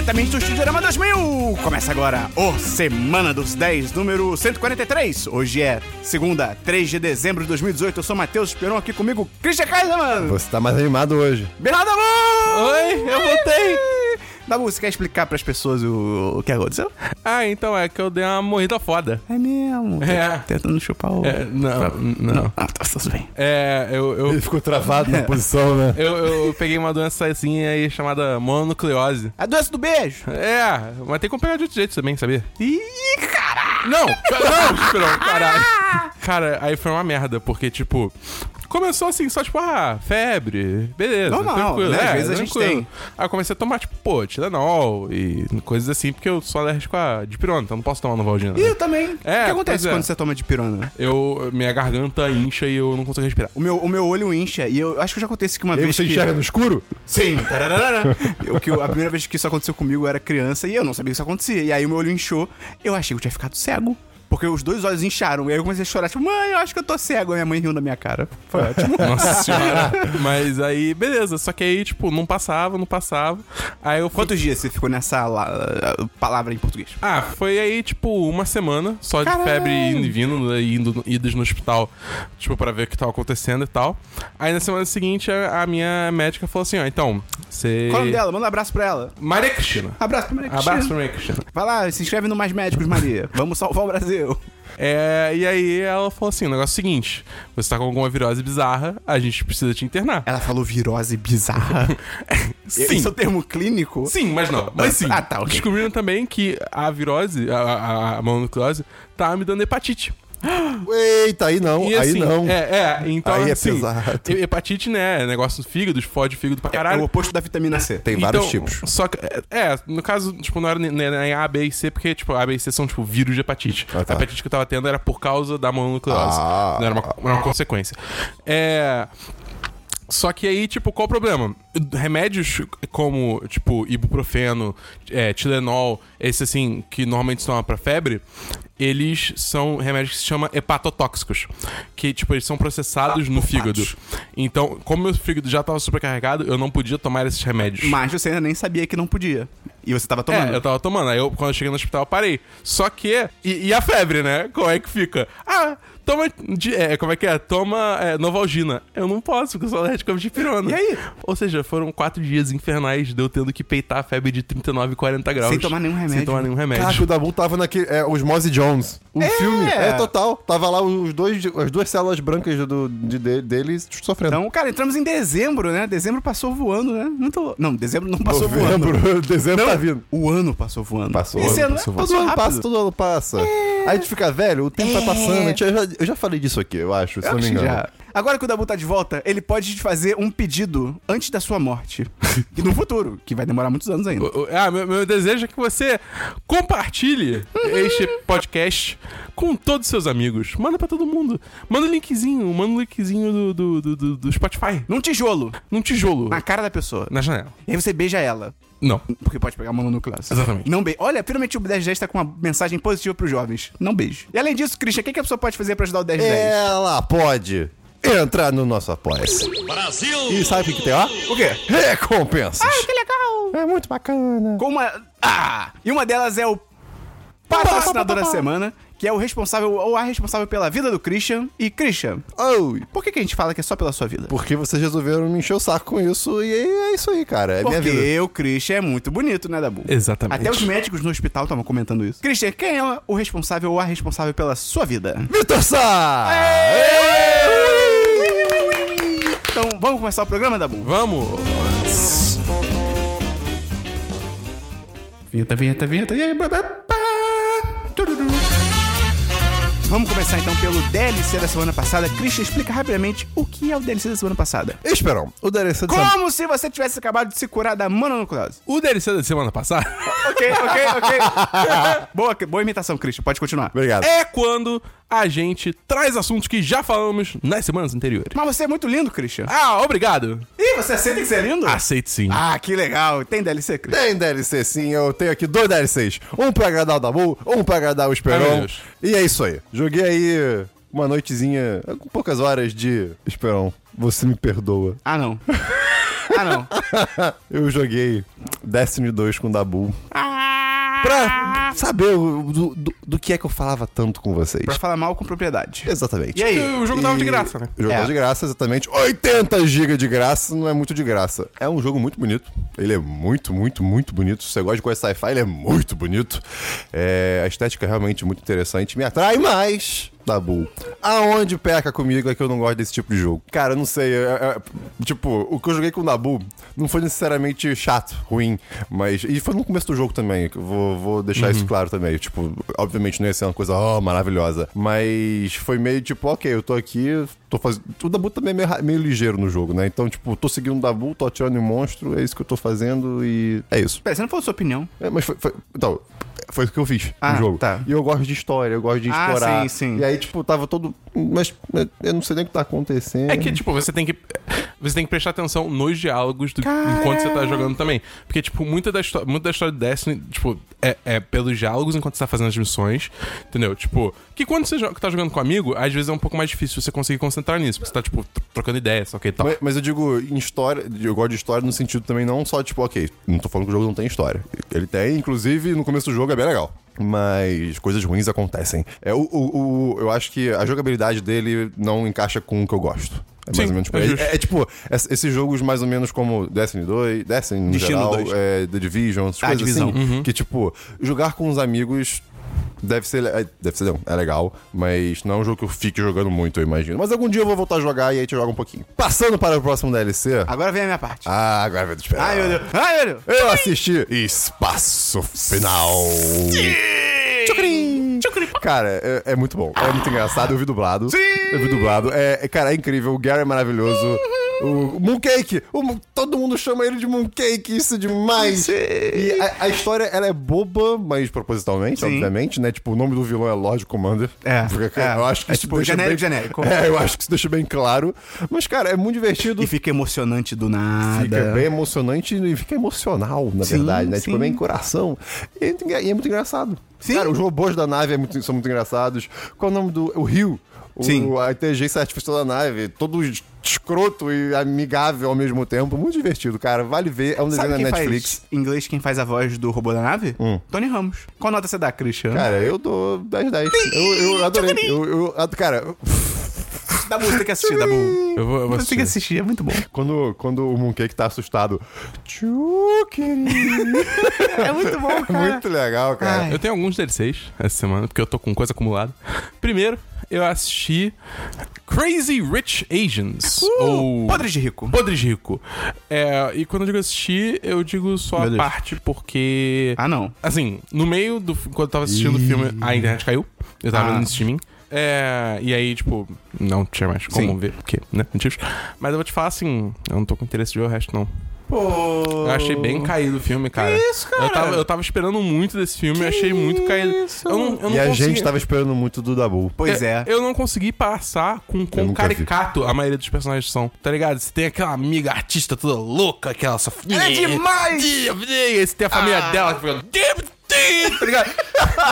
Diretamente do Estúdio Drama 2000! Começa agora o Semana dos 10, número 143. Hoje é segunda, 3 de dezembro de 2018. Eu sou Matheus Esperon, aqui comigo, Christian Kaiserman! Você tá mais animado hoje. Bernardo Dabu! Oi, eu voltei. Dabu, você quer explicar pras pessoas o, o que aconteceu? Ah, então é que eu dei uma morrida foda. É mesmo. É. Tentando chupar o... É, não, não. Ah, tá tudo bem. É, eu, eu, Ele ficou travado na posição, né? eu, eu peguei uma doença assim aí chamada mononucleose. A doença do beijo! É, mas tem como pegar de outro jeito também, sabia? Ih, caralho! Não, não, Esperão, caralho. Cara, aí foi uma merda, porque, tipo, começou assim, só tipo, ah, febre, beleza. Normal, tranquilo, né? Às é, vezes a gente tranquilo. tem. Aí eu comecei a tomar, tipo, pô, Tilenol e coisas assim, porque eu sou alérgico a dipirona, então não posso tomar Novalgina. E eu também. É, o que acontece pois é. quando você toma de pirona? Eu, minha garganta incha e eu não consigo respirar. O meu, o meu olho incha, e eu acho que já aconteceu que uma E vez você que... enxerga no escuro? Sim. Eu, que eu- a primeira vez que isso aconteceu comigo eu era criança e eu não sabia que isso acontecia. E aí o meu olho inchou. Eu achei que eu tinha ficado cego. Porque os dois olhos incharam. E aí eu comecei a chorar, tipo, mãe, eu acho que eu tô cego. Aí minha mãe riu na minha cara. Foi ótimo. Nossa senhora. Mas aí, beleza. Só que aí, tipo, não passava, não passava. Aí eu fui. Quantos dias você ficou nessa la- palavra em português? Ah, foi aí, tipo, uma semana só de Caralho. febre indo e vindo, né, indo, idas no hospital, tipo, pra ver o que tava acontecendo e tal. Aí na semana seguinte, a, a minha médica falou assim: ó, então, você. Qual é o nome dela? Manda um abraço pra ela. Maria Cristina. Abraço pra Maria Cristina. Abraço pra Maria Cristina. Vai lá, se inscreve no Mais Médicos, Maria. Vamos salvar o Brasil. É, e aí ela falou assim: o negócio é o seguinte, você tá com alguma virose bizarra, a gente precisa te internar. Ela falou virose bizarra. Sim. Esse é o termo clínico? Sim, mas não. Mas sim. Ah, tá, ok. Descobriram também que a virose, a, a, a mononucleose, tá me dando hepatite. Eita, aí não, E, aí assim, não. É, é, então Aí é assim, pesado. he- hepatite, né, é negócio do fígado, fode o fígado pra É o caralho. oposto da vitamina C. Tem vários Então, tipos. Só que, é, é, no caso, tipo, não era nem, nem A, B e C, porque, tipo, A, B e C são, tipo, vírus de hepatite. Ah, tá. A hepatite que eu tava tendo era por causa da mononucleose. Ah. Não era uma, era uma consequência. É... Só que aí, tipo, qual o problema? Remédios como, tipo, ibuprofeno, é, Tilenol, esse assim, que normalmente se toma pra febre, eles são remédios que se chamam hepatotóxicos. Que, tipo, eles são processados no fígado. Então, como meu fígado já tava supercarregado, eu não podia tomar esses remédios. Mas você ainda nem sabia que não podia. E você tava tomando. É, eu tava tomando. Aí eu, quando eu cheguei no hospital, eu parei. Só que. E, e a febre, né? Como é que fica? Ah, toma. de- é, como é que é? Toma é, Novalgina. Eu não posso, porque eu sou alérgico a dipirona. E aí? Ou seja, foram quatro dias infernais de eu tendo que peitar a febre de 39 e 40 graus. Sem tomar nenhum remédio. Sem tomar nenhum remédio. Caraca, o Dabu tava naquele. É, os Mozzie Jones. O É. filme. É total. Tava lá os dois, as duas células brancas do, de, de- deles sofrendo. Então, cara, entramos em dezembro, né? Dezembro passou voando, né? Não, tô... não dezembro não passou voando. Novembro, dezembro Não, tá vindo. O ano passou voando. Passou. Esse ano passou passou, Todo ano passa, todo ano passa. Aí a gente fica velho, o tempo tá passando. a gente- eu, já, eu já falei disso aqui, eu acho, se Eu não me engano. já. Agora que o Dabu tá de volta, ele pode te fazer um pedido antes da sua morte. e no futuro, que vai demorar muitos anos ainda. O- o- Ah, meu, meu desejo é que você compartilhe este podcast com todos os seus amigos. Manda pra todo mundo. Manda um linkzinho, manda um linkzinho do, do, do, do- do Spotify. Num tijolo, Num tijolo. na cara da pessoa. Na janela. E aí você beija ela. Não. Porque pode pegar mononucleose. Exatamente. Não beije. Olha, finalmente o 1010 tá com uma mensagem positiva pros jovens. Não beije. E além disso, Christian, o que, que a pessoa pode fazer pra ajudar o 1010? Ela pode entrar no nosso Apoia-se. Brasil! E sabe o que, tem lá? O quê? Recompensas. Que legal! É muito bacana. Com uma. Ah! E uma delas é o patrocinador da semana, que é o responsável ou a responsável pela vida do Christian. E Christian, Oi. por que, que a gente fala que é só pela sua vida? Porque vocês resolveram me encher o saco com isso e é isso aí, cara. É minha vida. Porque o Christian é muito bonito, né, Dabu? Exatamente. Até os médicos no hospital estavam comentando isso. Christian, quem é o responsável ou a responsável pela sua vida? Vitor Sá! Então, vamos começar o programa, Dabu? Vamos! Vinheta, vinheta, vinheta. E aí, Vamos começar então pelo DLC da semana passada. Christian, explica rapidamente o que é o DLC da semana passada. Esperam, o DLC de semana... Como se você tivesse acabado de se curar da mononucleose. O DLC da semana passada Ok, ok, ok. boa, boa imitação, Christian. Pode continuar. Obrigado. é quando a gente traz assuntos que já falamos nas semanas anteriores. Mas você é muito lindo, Christian. Ah, obrigado! Ih, você aceita que você é lindo? Aceito sim. Ah, que legal. Tem DLC, Christian? Tem DLC sim, eu tenho aqui dois DLCs. Um pra agradar o Dabu, um pra agradar o Esperon. Deus. e é isso aí. Joguei aí uma noitezinha, com poucas horas de Esperon. Você me perdoa. Ah, não. Ah, não. Eu joguei Destiny 2 com o Dabu. Pra saber o- do, do, do que é que eu falava tanto com vocês. Pra falar mal com propriedade. Exatamente. E aí? O jogo tava de graça, né? O jogo É. tava de graça, exatamente. 80 GB de graça não é muito de graça. É um jogo muito bonito. Ele é muito, muito, muito bonito. Se você gosta de coisa sci-fi, ele é muito bonito. É, a estética é realmente muito interessante. Me atrai mais. Dabu. Aonde peca comigo é que eu não gosto desse tipo de jogo. Cara, eu não sei. é- é- tipo, o que eu joguei com o Dabu não foi necessariamente chato, ruim, mas. E foi no começo do jogo também. Vou, vou deixar isso claro também. Tipo, obviamente não ia ser uma coisa oh, maravilhosa. Mas foi meio tipo, ok, eu tô aqui, tô fazendo. O Dabu também é meio, meio ligeiro no jogo, né? Então, tipo, tô seguindo o Dabu, tô atirando em um monstro, é isso que eu tô fazendo e. É isso. Pera, você não falou sua opinião. É, mas foi, foi- Então, foi o que eu fiz Ah, no jogo. tá. E eu gosto de história, eu gosto de Ah, explorar. sim, sim. E aí, tipo, tava todo. Mas é, eu não sei nem o que tá acontecendo. É que, tipo, você tem que. Você tem que prestar atenção nos diálogos do- enquanto você tá jogando também. Porque, tipo, muita da, muita da história de Destiny, tipo, é, é pelos diálogos enquanto você tá fazendo as missões. Entendeu? Tipo, que quando você tá jogando com um amigo, às vezes é um pouco mais difícil você conseguir concentrar nisso. Porque você tá, tipo, tro- trocando ideias, ok e tal. Mas, mas eu digo em história, eu gosto de história no sentido também não só, tipo, ok, não tô falando que o jogo não tem história. Ele tem, inclusive, no começo do jogo é bem legal. Mas coisas ruins acontecem. É, o, o, o- eu acho que a jogabilidade dele não encaixa com o que eu gosto. É mais Sim, ou menos por é. É, é tipo, es- esses jogos mais ou menos como Destiny 2, Destiny no Destino geral, 2. é, The Division, essas Ah, coisas assim. Que, tipo, jogar com os amigos Deve ser, é, deve ser, não, é legal, mas não é um jogo que eu fique jogando muito, eu imagino. Mas algum dia eu vou voltar a jogar e aí te joga um pouquinho. Passando para o próximo DLC. Agora vem a minha parte. Ah, agora vai esperar. Ai, meu Deus. Ai, meu Deus. Eu assisti Espaço Final. Tchucrim. Cara, é, é muito bom. É muito engraçado. Eu vi dublado. Sim. Eu vi dublado. É, é- cara, é incrível. O Gary é maravilhoso. O, o Mooncake. O todo mundo chama ele de Mooncake. Isso é demais. Sim. E a, a história, ela é boba, mas propositalmente, Sim. obviamente, né? Tipo, o nome do vilão é Lord Commander. É, Porque, é. Eu acho que É isso tipo deixa genérico, bem... genérico. É, eu acho que isso deixa bem claro. Mas, cara, é muito divertido. E fica emocionante do nada. Fica bem emocionante e fica emocional, na Sim, verdade, né? Tipo, sim. é bem coração. E é e é muito engraçado. Sim. Cara, os robôs da nave é muito- são muito engraçados. Qual é o nome do. O Rio. O, Sim. A inteligência artificial da nave. Todo es- escroto e amigável ao mesmo tempo. Muito divertido, cara. Vale ver. É um desenho Sabe da Netflix. faz em inglês quem faz a voz do robô da nave? Tony Ramos. Qual nota você dá, Cristiano? Cara, eu dou 10 10. Eu, eu adorei. Eu, eu, cara, Dá você tem que assistir, dá bom. Eu vou, eu vou Você tem que assistir. assistir, é muito bom. quando, quando o Mooncake tá assustado. É muito bom, cara. Muito legal, cara. Ai. Eu tenho alguns DLCs essa semana, porque eu tô com coisa acumulada. Primeiro, eu assisti Crazy Rich Asians. ou Podres de rico. Podres de Rico. É, e quando eu digo assistir, eu digo só Meu a parte, porque. Ah, não. Assim, no meio do. Quando eu tava assistindo o filme, a internet caiu. Eu tava Ah. vendo no streaming. É, e aí, tipo, não tinha mais como Sim. ver, porque, né? Motivos. Mas eu vou te falar assim, eu não tô com interesse de ver o resto, não. Pô. Eu achei bem caído o filme, cara. isso, cara? Eu tava, eu tava esperando muito desse filme, eu achei muito caído. isso? Eu não, eu não E a consegui- gente tava esperando muito do Dabu. Pois é. Eu não consegui passar com Eu quão vi. caricato a maioria dos personagens são. Tá ligado? Você tem aquela amiga artista toda louca, aquela. Ela é demais! E aí você tem a família Ah. dela que fica. Tá ligado?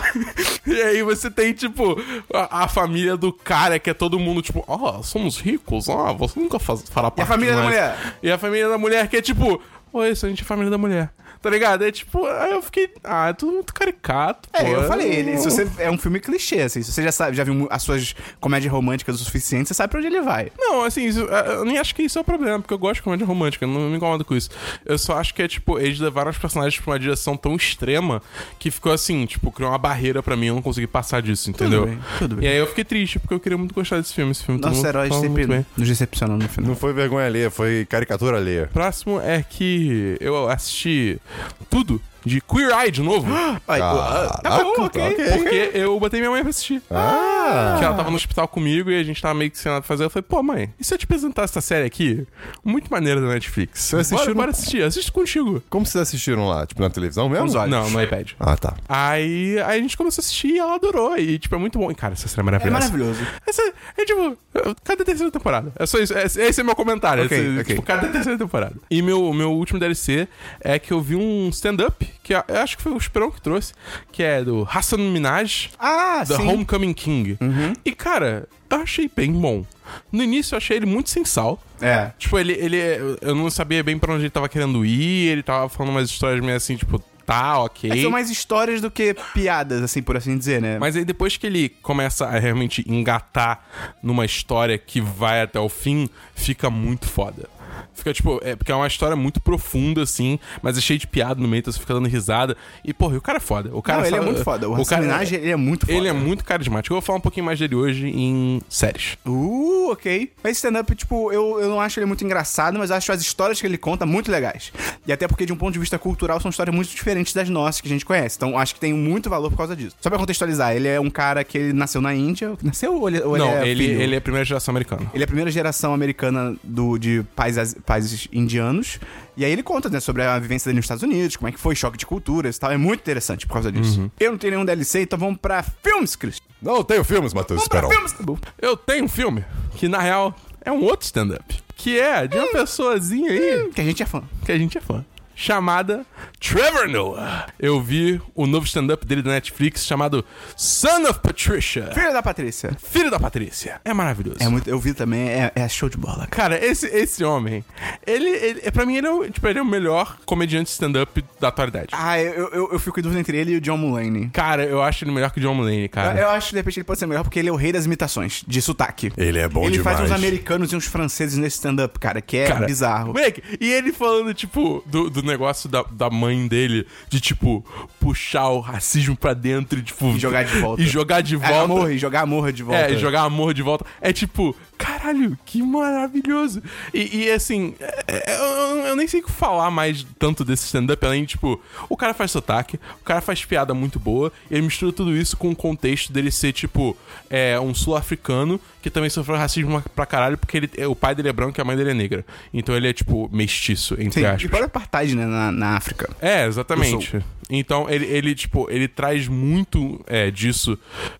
e aí você tem, tipo, a, a família do cara que é todo mundo, tipo, ó, somos ricos, ó, você nunca faz, fará parte família da mais." mulher? E a família da mulher que é tipo, oi, isso a gente é a família da mulher. Tá ligado? É tipo, aí eu fiquei, ah, é tudo muito caricato. É, pô. eu falei, ele, se você é um filme clichê, assim, se você já sabe, já viu as suas comédias românticas o suficiente, você sabe pra onde ele vai. Não, assim, isso- eu nem acho que isso é o problema, porque eu gosto de comédia romântica, não me incomodo com isso. Eu só acho que é, tipo, eles levaram os personagens pra uma direção tão extrema que ficou assim, tipo, criou uma barreira pra mim, eu não consegui passar disso, entendeu? bem, tudo bem. E aí eu fiquei triste, porque eu queria muito gostar desse filme. Esse filme mundo heróis fala sempre nos decepcionam no final. Não foi vergonha alheia, foi caricatura alheia. Próximo é que eu assisti tudo de Queer Eye de novo. Ai, Ah, tá bom, ah, ok. ok. Porque eu botei minha mãe pra assistir. Ah! Que ela tava no hospital comigo e a gente tava meio que sem nada pra fazer. Eu falei, pô, mãe, e se eu te apresentar essa série aqui? Muito maneira da Netflix. Você assistiu bora, no- bora assistir, assisto contigo. Como vocês assistiram lá? Tipo, na televisão mesmo? Não, no iPad. Ah, tá. Aí, aí a gente começou a assistir e ela adorou. E, tipo, é muito bom. E, cara, essa série é É maravilhosa. maravilhoso. Essa, é tipo, cadê a terceira temporada? É só isso. Esse, esse é meu comentário. Ok, Esse, ok. Tipo, cadê a terceira temporada? E meu, meu último DLC é que eu vi um stand-up, que eu acho que foi o Esperão que trouxe, que é do Hassan Minaj, Ah, The sim. Homecoming King. E, cara, eu achei bem bom. No início eu achei ele muito sem sal. É. Tipo, ele, ele. Eu não sabia bem pra onde ele tava querendo ir, ele tava falando umas histórias meio assim, tipo, tá, ok. É, são mais histórias do que piadas, assim, por assim dizer, né? Mas aí depois que ele começa a realmente engatar numa história que vai até o fim, fica muito foda. Fica, tipo, é porque é uma história muito profunda, assim, mas é cheio de piada no meio, então você fica dando risada. E, porra, e o cara é foda. O cara Não, ele é muito foda. O, O cara personagem, ele é muito foda. Ele é muito carismático. Eu vou falar um pouquinho mais dele hoje em séries. Uh, ok. Mas stand-up, tipo, eu, eu não acho ele muito engraçado, mas acho as histórias que ele conta muito legais. E até porque, de um ponto de vista cultural, são histórias muito diferentes das nossas que a gente conhece. Então, acho que tem muito valor por causa disso. Só pra contextualizar, ele é um cara que ele nasceu na Índia. Nasceu ou ele, ou não, ele é ele, filho? ele é a primeira geração americana. Ele é a primeira geração americana do, de pais, as- países indianos. E aí ele conta, né, sobre a vivência dele nos Estados Unidos, como é que foi choque de culturas e tal. É muito interessante por causa disso. Uhum. Eu não tenho nenhum DLC, então vamos pra filmes, Chris. Não tenho filmes, Matheus Esperon. filmes. Tá bom. Eu tenho um filme que, na real, é um outro stand-up. Que é de uma pessoazinha aí Que a gente é fã. que a gente é fã. Chamada Trevor Noah. Eu vi o novo stand-up dele da Netflix chamado Son of Patricia. Filho da Patrícia. Filho da Patrícia. É maravilhoso. É muito, eu vi também, é, é show de bola, cara. Cara, esse, esse homem, ele, ele, pra mim, ele é, o, tipo, ele é o melhor comediante stand-up da atualidade. Ah, eu, eu, eu fico em dúvida entre ele e o John Mulaney. Cara, eu acho ele melhor que o John Mulaney, Eu, cara. eu acho que de repente ele pode ser melhor porque ele é o rei das imitações, de sotaque. Ele é bom ele demais. faz uns americanos e uns franceses nesse stand-up, cara, que é Cara, bizarro. Moleque, e ele falando, tipo, do, do negócio da, da mãe dele, de, tipo, puxar o racismo pra dentro e, tipo... E jogar de volta. E jogar de É, volta. amor, e jogar amor de volta. É, e jogar amor de volta. É tipo, caralho, que maravilhoso. E, e, assim, é- é- eu, eu nem sei o que falar mais tanto desse stand-up, além de, tipo, o cara faz sotaque, o cara faz piada muito boa, e ele mistura tudo isso com o contexto dele ser, tipo, é, um sul-africano que também sofreu racismo pra caralho, porque ele, o pai dele é branco e a mãe dele é negra. Então ele é, tipo, mestiço, entre Sim, aspas. e para apartheid, né, na, na África. É, exatamente. Então, ele, ele, tipo, ele traz muito é, disso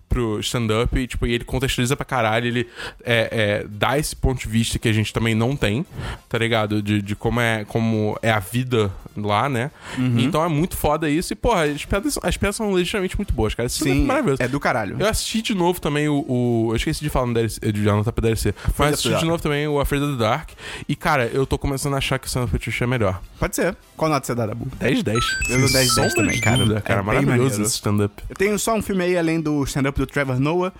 pro stand-up e, tipo, e ele contextualiza pra caralho, ele é, é, dá esse ponto de vista que a gente também não tem, tá ligado? De, de como, é, como é a vida lá, né? Uhum. Então é muito foda isso. E, porra, as piadas, as piadas são legitimamente muito boas, cara. Esse stand-up Sim, é maravilhoso. é do caralho. Eu assisti de novo também o. o- eu esqueci de falar no DLC, de anotar pra DLC. Mas assisti de novo também o Afraid of the Dark. E, cara, eu tô começando a achar que o Stand Up é melhor. Pode ser. Qual nota você dá, Dabu? 10 10. Eu dou 10, 10 Sombra também, cara. dúvida, É cara. bem maravilhoso esse stand-up. Eu tenho só um filme aí, além do stand-up do Trevor Noah.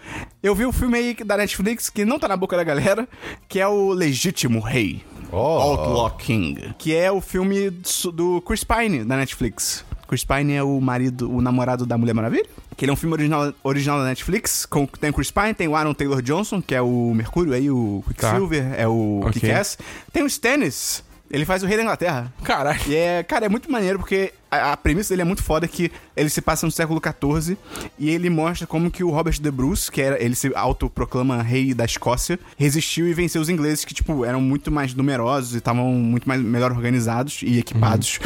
Eu vi um filme aí da Netflix que não tá na boca da galera, que é o Legítimo Rei. Oh. Outlaw King. Que é o filme do- Chris Pine, da Netflix. Chris Pine é o marido, o namorado da Mulher Maravilha. Que ele é um filme original, original da Netflix. Com, tem o Chris Pine, tem o Aaron Taylor Johnson, que é o Mercúrio aí, o Quicksilver, é o Ok. Kick-Ass. Tem o Stannis, ele faz o Rei da Inglaterra. Caralho. E é, cara, é muito maneiro porque a, a premissa dele é muito foda que ele se passa no século XIV e ele mostra como que o Robert de Bruce, que era, ele se autoproclama rei da Escócia, resistiu e venceu os ingleses que, tipo, eram muito mais numerosos e estavam muito mais, melhor organizados e equipados.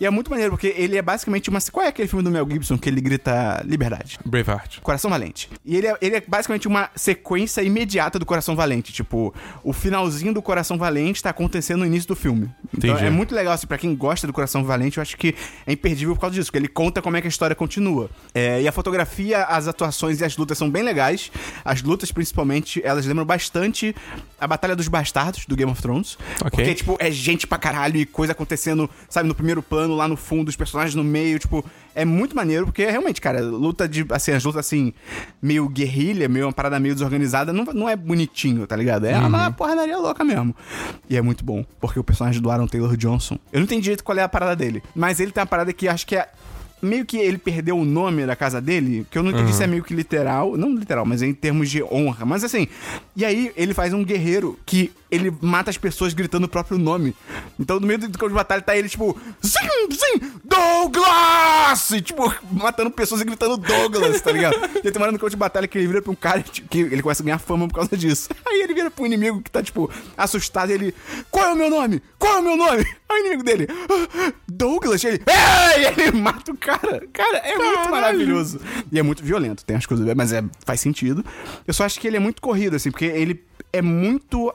E é muito maneiro porque ele é basicamente uma... Qual é aquele filme do Mel Gibson que ele grita liberdade? Braveheart. Coração Valente. E ele é, ele é basicamente uma sequência imediata do Coração Valente. Tipo, o finalzinho do Coração Valente tá acontecendo no início do filme. Então Entendi. é muito legal, assim, pra quem gosta do Coração Valente, eu acho que é imperdível por causa disso, porque ele conta como é que a história continua. É, e a fotografia, as atuações e as lutas são bem legais. As lutas, principalmente, elas lembram bastante a Batalha dos Bastardos, do Game of Thrones. Ok. Porque, tipo, é gente pra caralho e coisa acontecendo, sabe, no primeiro plano, lá no fundo, os personagens no meio, tipo, é muito maneiro, porque realmente, cara, luta de, assim, as lutas assim, meio guerrilha, meio uma parada meio desorganizada, não, não é bonitinho, tá ligado? É uma porradaria louca mesmo. E é muito bom, porque o personagem do Aaron Taylor Johnson, eu não entendi direito qual é a parada dele, mas ele tem uma parada que acho que é. Meio que ele perdeu o nome da casa dele, que eu não entendi se é meio que literal, não literal, mas é em termos de honra. Mas assim, e aí ele faz um guerreiro que ele mata as pessoas gritando o próprio nome. Então no meio do campo de batalha tá ele, tipo, sim, sim, Douglas! E, tipo, matando pessoas e gritando Douglas, tá ligado? E tem uma hora no campo de batalha que ele vira pra um cara tipo, que ele começa a ganhar fama por causa disso. Aí ele vira pro inimigo que tá, tipo, assustado e ele, qual é o meu nome? Qual é o meu nome? Aí o inimigo dele, "Ah, Douglas, e ele, Ei! E ele mata o cara. Cara, é muito maravilhoso. E é muito violento, tem as coisas, mas é, faz sentido. Eu só acho que ele é muito corrido, assim, porque ele é muito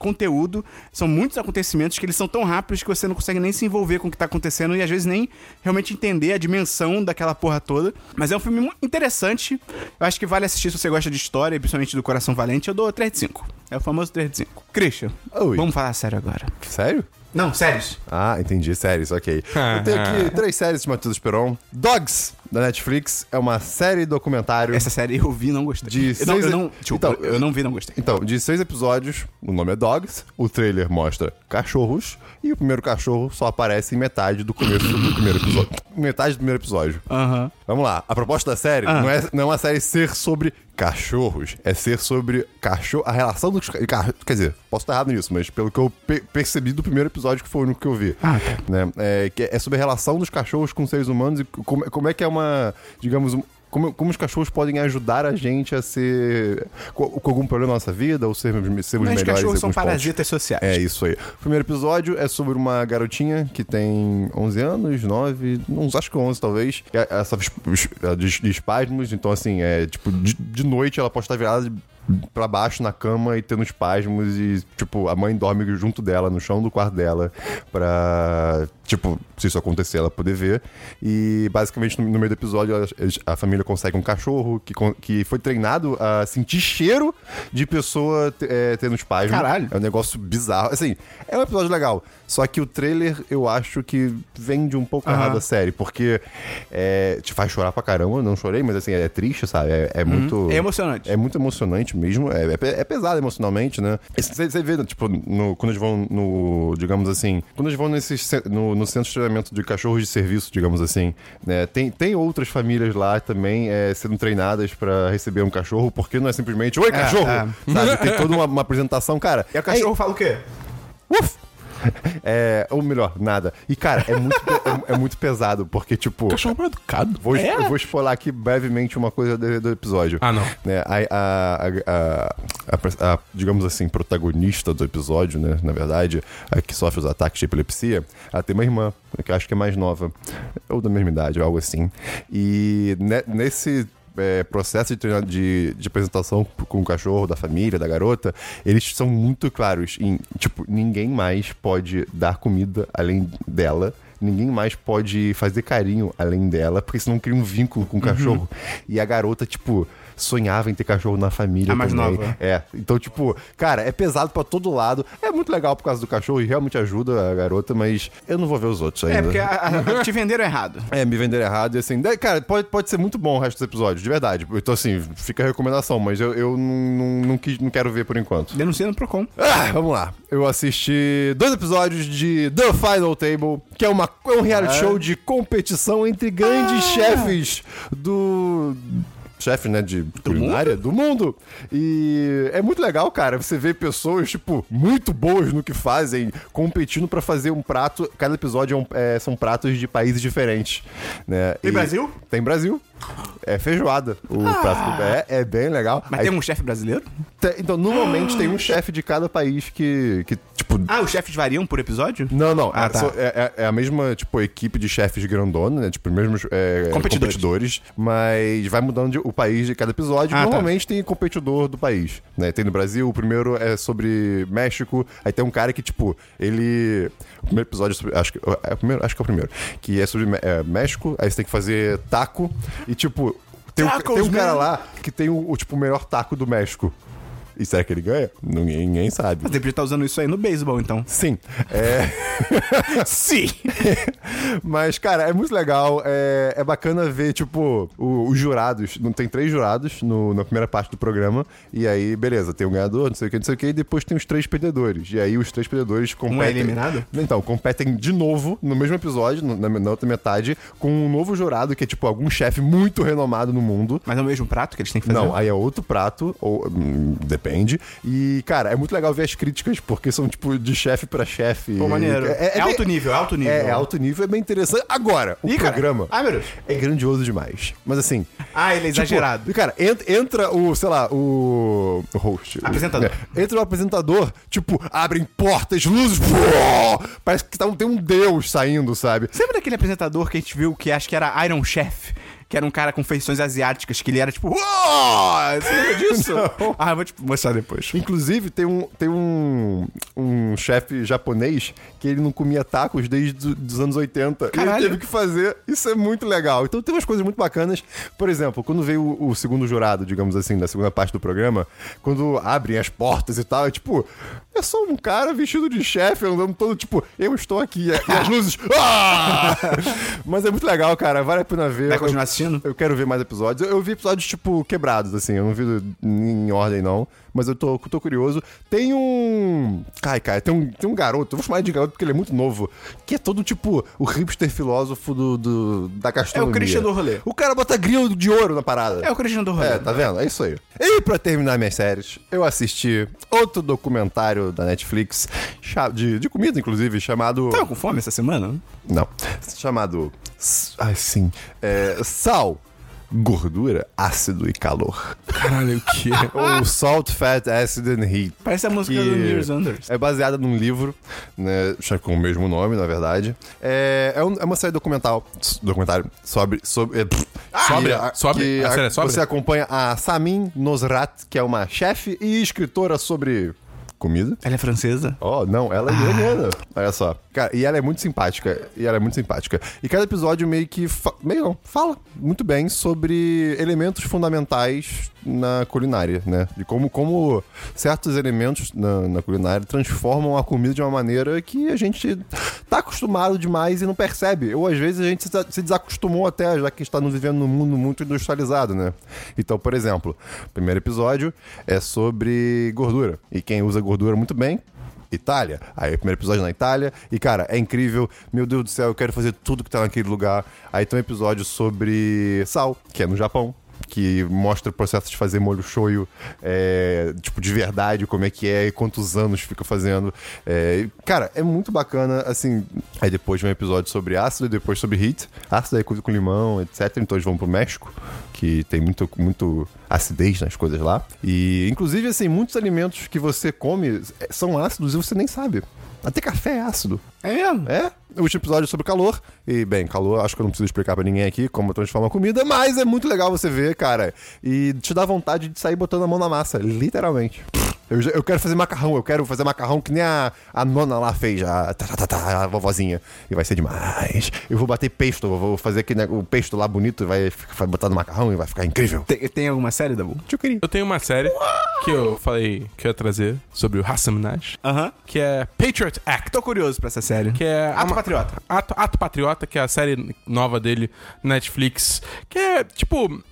conteúdo, são muitos acontecimentos que eles são tão rápidos que você não consegue nem se envolver com o que tá acontecendo e às vezes nem realmente entender a dimensão daquela porra toda. Mas é um filme muito interessante. Eu acho que vale assistir se você gosta de história, e principalmente do Coração Valente. Eu dou 3 de 5. É o famoso 3 de 5. Christian, Oi. vamos falar sério agora. Sério? Não, sérios. Ah, entendi. Séries, ok. Eu tenho aqui três séries de Matheus Esperon. Dogs, da Netflix, é uma série documentário. Essa série eu vi e não gostei. De eu, não, seis- eu, não, desculpa, Então, eu não vi e não gostei. Então, de seis episódios, o nome é Dogs, o trailer mostra cachorros, e o primeiro cachorro só aparece em metade do começo do primeiro episódio. Metade do primeiro episódio. Aham. Vamos lá, a proposta da série Ah. não, é, não é uma série ser sobre cachorros, é ser sobre cachorro, a relação dos cachorros. Quer dizer, posso estar errado nisso, mas pelo que eu pe- percebi do primeiro episódio, que foi o único que eu vi. Ah, tá. né? É, é sobre a relação dos cachorros com seres humanos e como, como é que é uma, digamos, um- como, como os cachorros podem ajudar a gente a ser. com, com algum problema na nossa vida, ou sermos, sermos Mas melhores os cachorros são pontos. parasitas sociais. É isso aí. O primeiro episódio é sobre uma garotinha que tem 11 anos, 9, uns acho que 11 talvez. Ela sofre de espasmos, então assim, é tipo, de, de noite ela pode estar virada pra baixo na cama e tendo espasmos e, tipo, a mãe dorme junto dela, no chão do quarto dela, pra, tipo, se isso acontecer, ela poder ver. E basicamente no, no meio do episódio a família consegue um cachorro que, que foi treinado a sentir cheiro de pessoa é, tendo espasmo. Caralho. É um negócio bizarro. Assim, é um episódio legal. Só que o trailer, eu acho que vende um pouco Aham. errado a série. Porque é, te faz chorar pra caramba. Eu não chorei, mas assim, é triste, sabe? É, é muito... É emocionante. É muito emocionante mesmo. É, é, é pesado emocionalmente, né? Você, vê, tipo, no- quando eles vão no... Digamos assim... Quando eles vão nesses, no, no centro de treinamento de cachorros de serviço, digamos assim, né? Tem, tem outras famílias lá também é, sendo treinadas pra receber um cachorro. Porque não é simplesmente... Oi, cachorro! é. Sabe? Tem toda uma, uma apresentação. Cara, E o cachorro fala o quê? Uf! É, ou melhor, nada. E, cara, é muito, é, é muito pesado, porque, tipo. Cachorro mal educado. Vou, É? Eu vou spoiler aqui brevemente uma coisa do, do episódio. Ah, não. Né, a, a- a- a- a- digamos assim, protagonista do episódio, né? Na verdade, a que sofre os ataques de epilepsia, ela tem uma irmã, que eu acho que é mais nova, ou da mesma idade, ou algo assim. E ne- nesse é, processo de, de, de apresentação com o cachorro, da família, da garota, eles são muito claros em, tipo, ninguém mais pode dar comida além dela. Ninguém mais pode fazer carinho além dela, porque senão cria um vínculo com o cachorro. E a garota, tipo, sonhava em ter cachorro na família A mais também. nova. É. Então, tipo, cara, é pesado pra todo lado. É muito legal por causa do cachorro e realmente ajuda a garota, mas eu não vou ver os outros ainda. É, porque a- a- te venderam errado. É, me venderam errado e assim. daí, cara, pode, pode ser muito bom o resto dos episódios, de verdade. Então, assim, fica a recomendação, mas eu, eu não, não, não, quero ver por enquanto. Denuncia no Procon. Ah, vamos lá. Eu assisti dois episódios de The Final Table, que é, uma, é um reality show de competição entre grandes chefes do. Chefe, né, de culinária do mundo. E é muito legal, cara. Você vê pessoas, tipo, muito boas no que fazem, competindo pra fazer um prato. Cada episódio é um- é, são pratos de países diferentes. Né? Tem E- Brasil? Tem Brasil. É feijoada. O prato do... é, é bem legal. Mas Aí tem um chefe brasileiro? tem- então, normalmente tem um chefe de cada país que, que tipo. Ah, os chefes variam por episódio? Não, não. Ah, é, tá. é- é- é a mesma, tipo, equipe de chefes grandona, né? Tipo, mesmos é, Competidores. competidores. Mas vai mudando de- o país de cada episódio. Ah, tá. Normalmente tem competidor do país, né? Tem no Brasil, o primeiro é sobre México. Aí tem um cara que, tipo, ele... O primeiro episódio é sobre... Acho que é, o primeiro, acho que é o primeiro. Que é sobre é, México. Aí você tem que fazer taco. E, tipo... Tem um, tem um cara man. lá que tem o, o, tipo, o melhor taco do México. E será que ele ganha? Ninguém, ninguém sabe. Você podia estar usando isso aí no beisebol, então. Sim. É... Sim! Mas, cara, é muito legal. É, é bacana ver, tipo, o- os jurados. Não tem três jurados no- na primeira parte do programa. E aí, beleza, tem um ganhador, não sei o que, não sei o que, e depois tem os três perdedores. E aí os três perdedores competem. Um é eliminado? Então, competem de novo no mesmo episódio, na, na outra metade, com um novo jurado, que é tipo algum chefe muito renomado no mundo. Mas é o mesmo prato que eles têm que fazer? Não, aí é outro prato, ou hum, depende. E, cara, é muito legal ver as críticas, porque são, tipo, de chefe pra chefe. Pô, maneiro. É, bem- alto nível, é alto nível. É, é alto nível, é bem interessante. Agora, o Ih, cara. programa Ai, meu Deus. é grandioso demais. Mas assim. Ah, ele é tipo, exagerado. cara, ent- entra o, sei lá, o. o host. o- Apresentador. é, entra o apresentador, tipo, abrem portas, luzes. parece que tá, tem um deus saindo, sabe? Lembra daquele apresentador que a gente viu que acho que era Iron Chef? Que era um cara com feições asiáticas, que ele era tipo, Uou! Você lembra disso? Não. Ah, eu vou te mostrar depois. Inclusive, tem um, tem um, um chefe japonês que ele não comia tacos desde os anos 80. E Caralho. ele teve que fazer. Isso é muito legal. Então tem umas coisas muito bacanas. Por exemplo, quando veio o, o segundo jurado, digamos assim, da segunda parte do programa, quando abrem as portas e tal, é tipo, é só um cara vestido de chefe andando todo tipo, eu estou aqui. E as luzes. Ah! Mas é muito legal, cara. Vale a pena ver. Vai Eu- continuar assistindo? eu quero ver mais episódios. Eu, eu vi episódios, tipo, quebrados, assim. Eu não vi em ordem, não. Mas eu tô, tô curioso. Tem um. Ai, cara, tem um, tem um garoto. Eu vou chamar ele de garoto porque ele é muito novo. Que é todo, tipo, o hipster filósofo do, do- da gastronomia. É o Christian do rolê. O cara bota grilo de ouro na parada. É o Cristiano do rolê. É, tá vendo? É isso aí. E pra terminar minhas séries, eu assisti outro documentário da Netflix, de, de comida, inclusive, chamado. Tava com fome essa semana? Não. Chamado. Ai, sim. É, sal, gordura, ácido e calor. Caralho, o que? Ou Salt, Fat, Acid and Heat. Parece a música do Nears Anders. é baseada num livro, né, com o mesmo nome, na verdade. É, é, um- é uma série documental, documentário sobre... sobre, é, pff, Sobre? que Sobre? A série é sobre? Você acompanha a Samin Nosrat, que é uma chefe e escritora sobre comida. Ela é francesa? Oh, não, ela é iraniana. Olha só. Cara, e ela é muito simpática. E ela é muito simpática. E cada episódio meio que. Meio não, fala muito bem sobre elementos fundamentais na culinária, né? De como, como certos elementos na, na culinária transformam a comida de uma maneira que a gente tá acostumado demais e não percebe. Ou às vezes a gente se- desacostumou até, já que está vivendo num mundo muito industrializado, né? Então, por exemplo, o primeiro episódio é sobre gordura. E quem usa gordura muito bem Itália. Aí, primeiro episódio na Itália. E, cara, é incrível. Meu Deus do céu, eu quero fazer tudo que tá naquele lugar. Aí tem um episódio sobre sal, que é no Japão. Que mostra o processo de fazer molho shoyu, é, tipo, de verdade, como é que é e quantos anos fica fazendo. É, cara, é muito bacana, assim. Aí depois vem um episódio sobre ácido e depois sobre heat. Ácido é coisa com limão, etc. Então eles vão pro México, que tem muito, muito acidez nas coisas lá. E, inclusive, assim, muitos alimentos que você come é, são ácidos e você nem sabe. Até café é ácido. É mesmo? É, o último episódio sobre calor. E, bem, calor, acho que eu não preciso explicar pra ninguém aqui como transforma a comida, mas é muito legal você ver, cara. E te dá vontade de sair botando a mão na massa, literalmente. Eu, eu quero fazer macarrão, eu quero fazer macarrão que nem a, a nona lá fez, a, tá, tá, tá, tá, a vovozinha. E vai ser demais. Eu vou bater pesto, eu vou fazer aquele, o pesto lá bonito e vai, vai botar no macarrão e vai ficar incrível. Tem, tem alguma série, Dabu? Tio querido. Eu tenho uma série que eu falei que eu ia trazer sobre o Hassan Minaj, Aham. que é Patriot Act. Tô curioso pra essa série. Que é Ato uma- Patriota. Ato, Ato Patriota, que é a série nova dele, Netflix. Que é, tipo,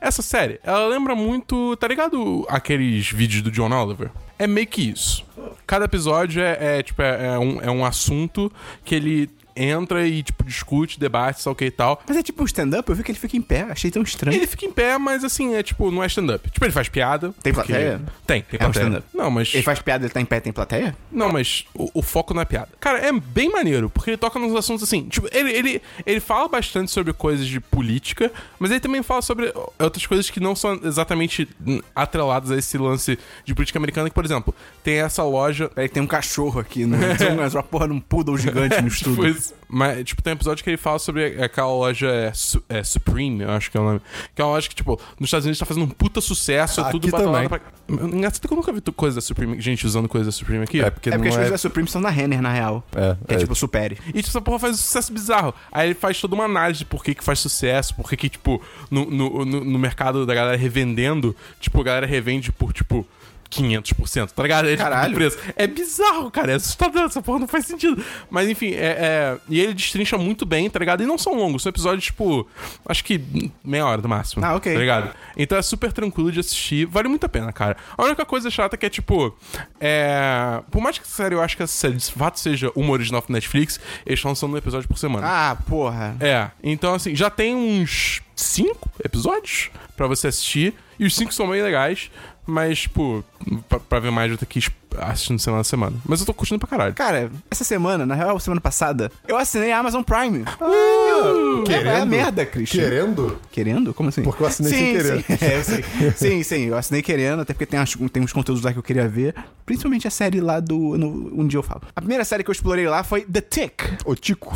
essa série, ela lembra muito, tá ligado? Aqueles vídeos do John Oliver? É meio que isso. Cada episódio é, é, tipo, é, é um, é um assunto que ele entra e, tipo, discute, debate, lá o que e tal. Mas é tipo um stand-up? Eu vi que ele fica em pé. Achei tão estranho. Ele fica em pé, mas assim, é tipo, não é stand-up. Tipo, ele faz piada. Tem porque- plateia? Tem, tem É um plateia. stand-up. não, mas. Ele faz piada, ele tá em pé, tem plateia? Não, mas o, o foco não é piada. Cara, é bem maneiro, porque ele toca nos assuntos assim. Tipo, ele, ele, ele fala bastante sobre coisas de política, mas ele também fala sobre outras coisas que não são exatamente atreladas a esse lance de política americana, que, por exemplo, tem essa loja. Peraí, tem um cachorro aqui, né? Tem uma, porra num poodle gigante no estúdio. Tipo, mas, tipo, tem um episódio que ele fala sobre aquela loja é, Su- é, Supreme, eu acho que é o nome. Que é uma loja que, tipo, nos Estados Unidos tá fazendo um puta sucesso, é Aqui tudo também. pra... Engraçado que eu nunca vi coisa da Supreme, gente usando coisa da Supreme aqui. É porque É porque não as é... coisas da Supreme são na Renner, na real. É, Que é, é. tipo Supere. E tipo, essa porra faz um sucesso bizarro. Aí ele faz toda uma análise de por que, que faz sucesso, por que, que tipo, no, no, no, no mercado da galera revendendo, tipo, a galera revende por, tipo, 500%, tá ligado? É, tipo, Caralho. preço. É bizarro, cara. É assustador. Essa porra não faz sentido. Mas enfim, é, é- E ele destrincha muito bem, tá ligado? E não são longos, são episódios, tipo, acho que meia hora no máximo. Ah, ok. Tá ligado? Então é super tranquilo de assistir. Vale muito a pena, cara. A única coisa chata é que é, tipo, é... Por mais que essa série eu acho que essa série de fato seja uma original do Netflix, eles estão lançando um episódio por semana. Ah, porra. É, então assim, já tem uns cinco episódios pra você assistir, e os cinco são bem legais, mas, tipo, pra, pra ver mais eu tenho que assistindo semana a semana. Mas eu tô curtindo pra caralho. Cara, essa semana, na real, semana passada, eu assinei a Amazon Prime. Uh, É a merda, Christian. Querendo? Querendo? Como assim? Porque eu assinei sem querer. Sim, é, eu sei. sim, sim, eu assinei querendo, até porque tem, umas- tem uns conteúdos lá que eu queria ver. Principalmente a série lá do. no- um dia eu falo. A primeira série que eu explorei lá foi The Tick. O Tico.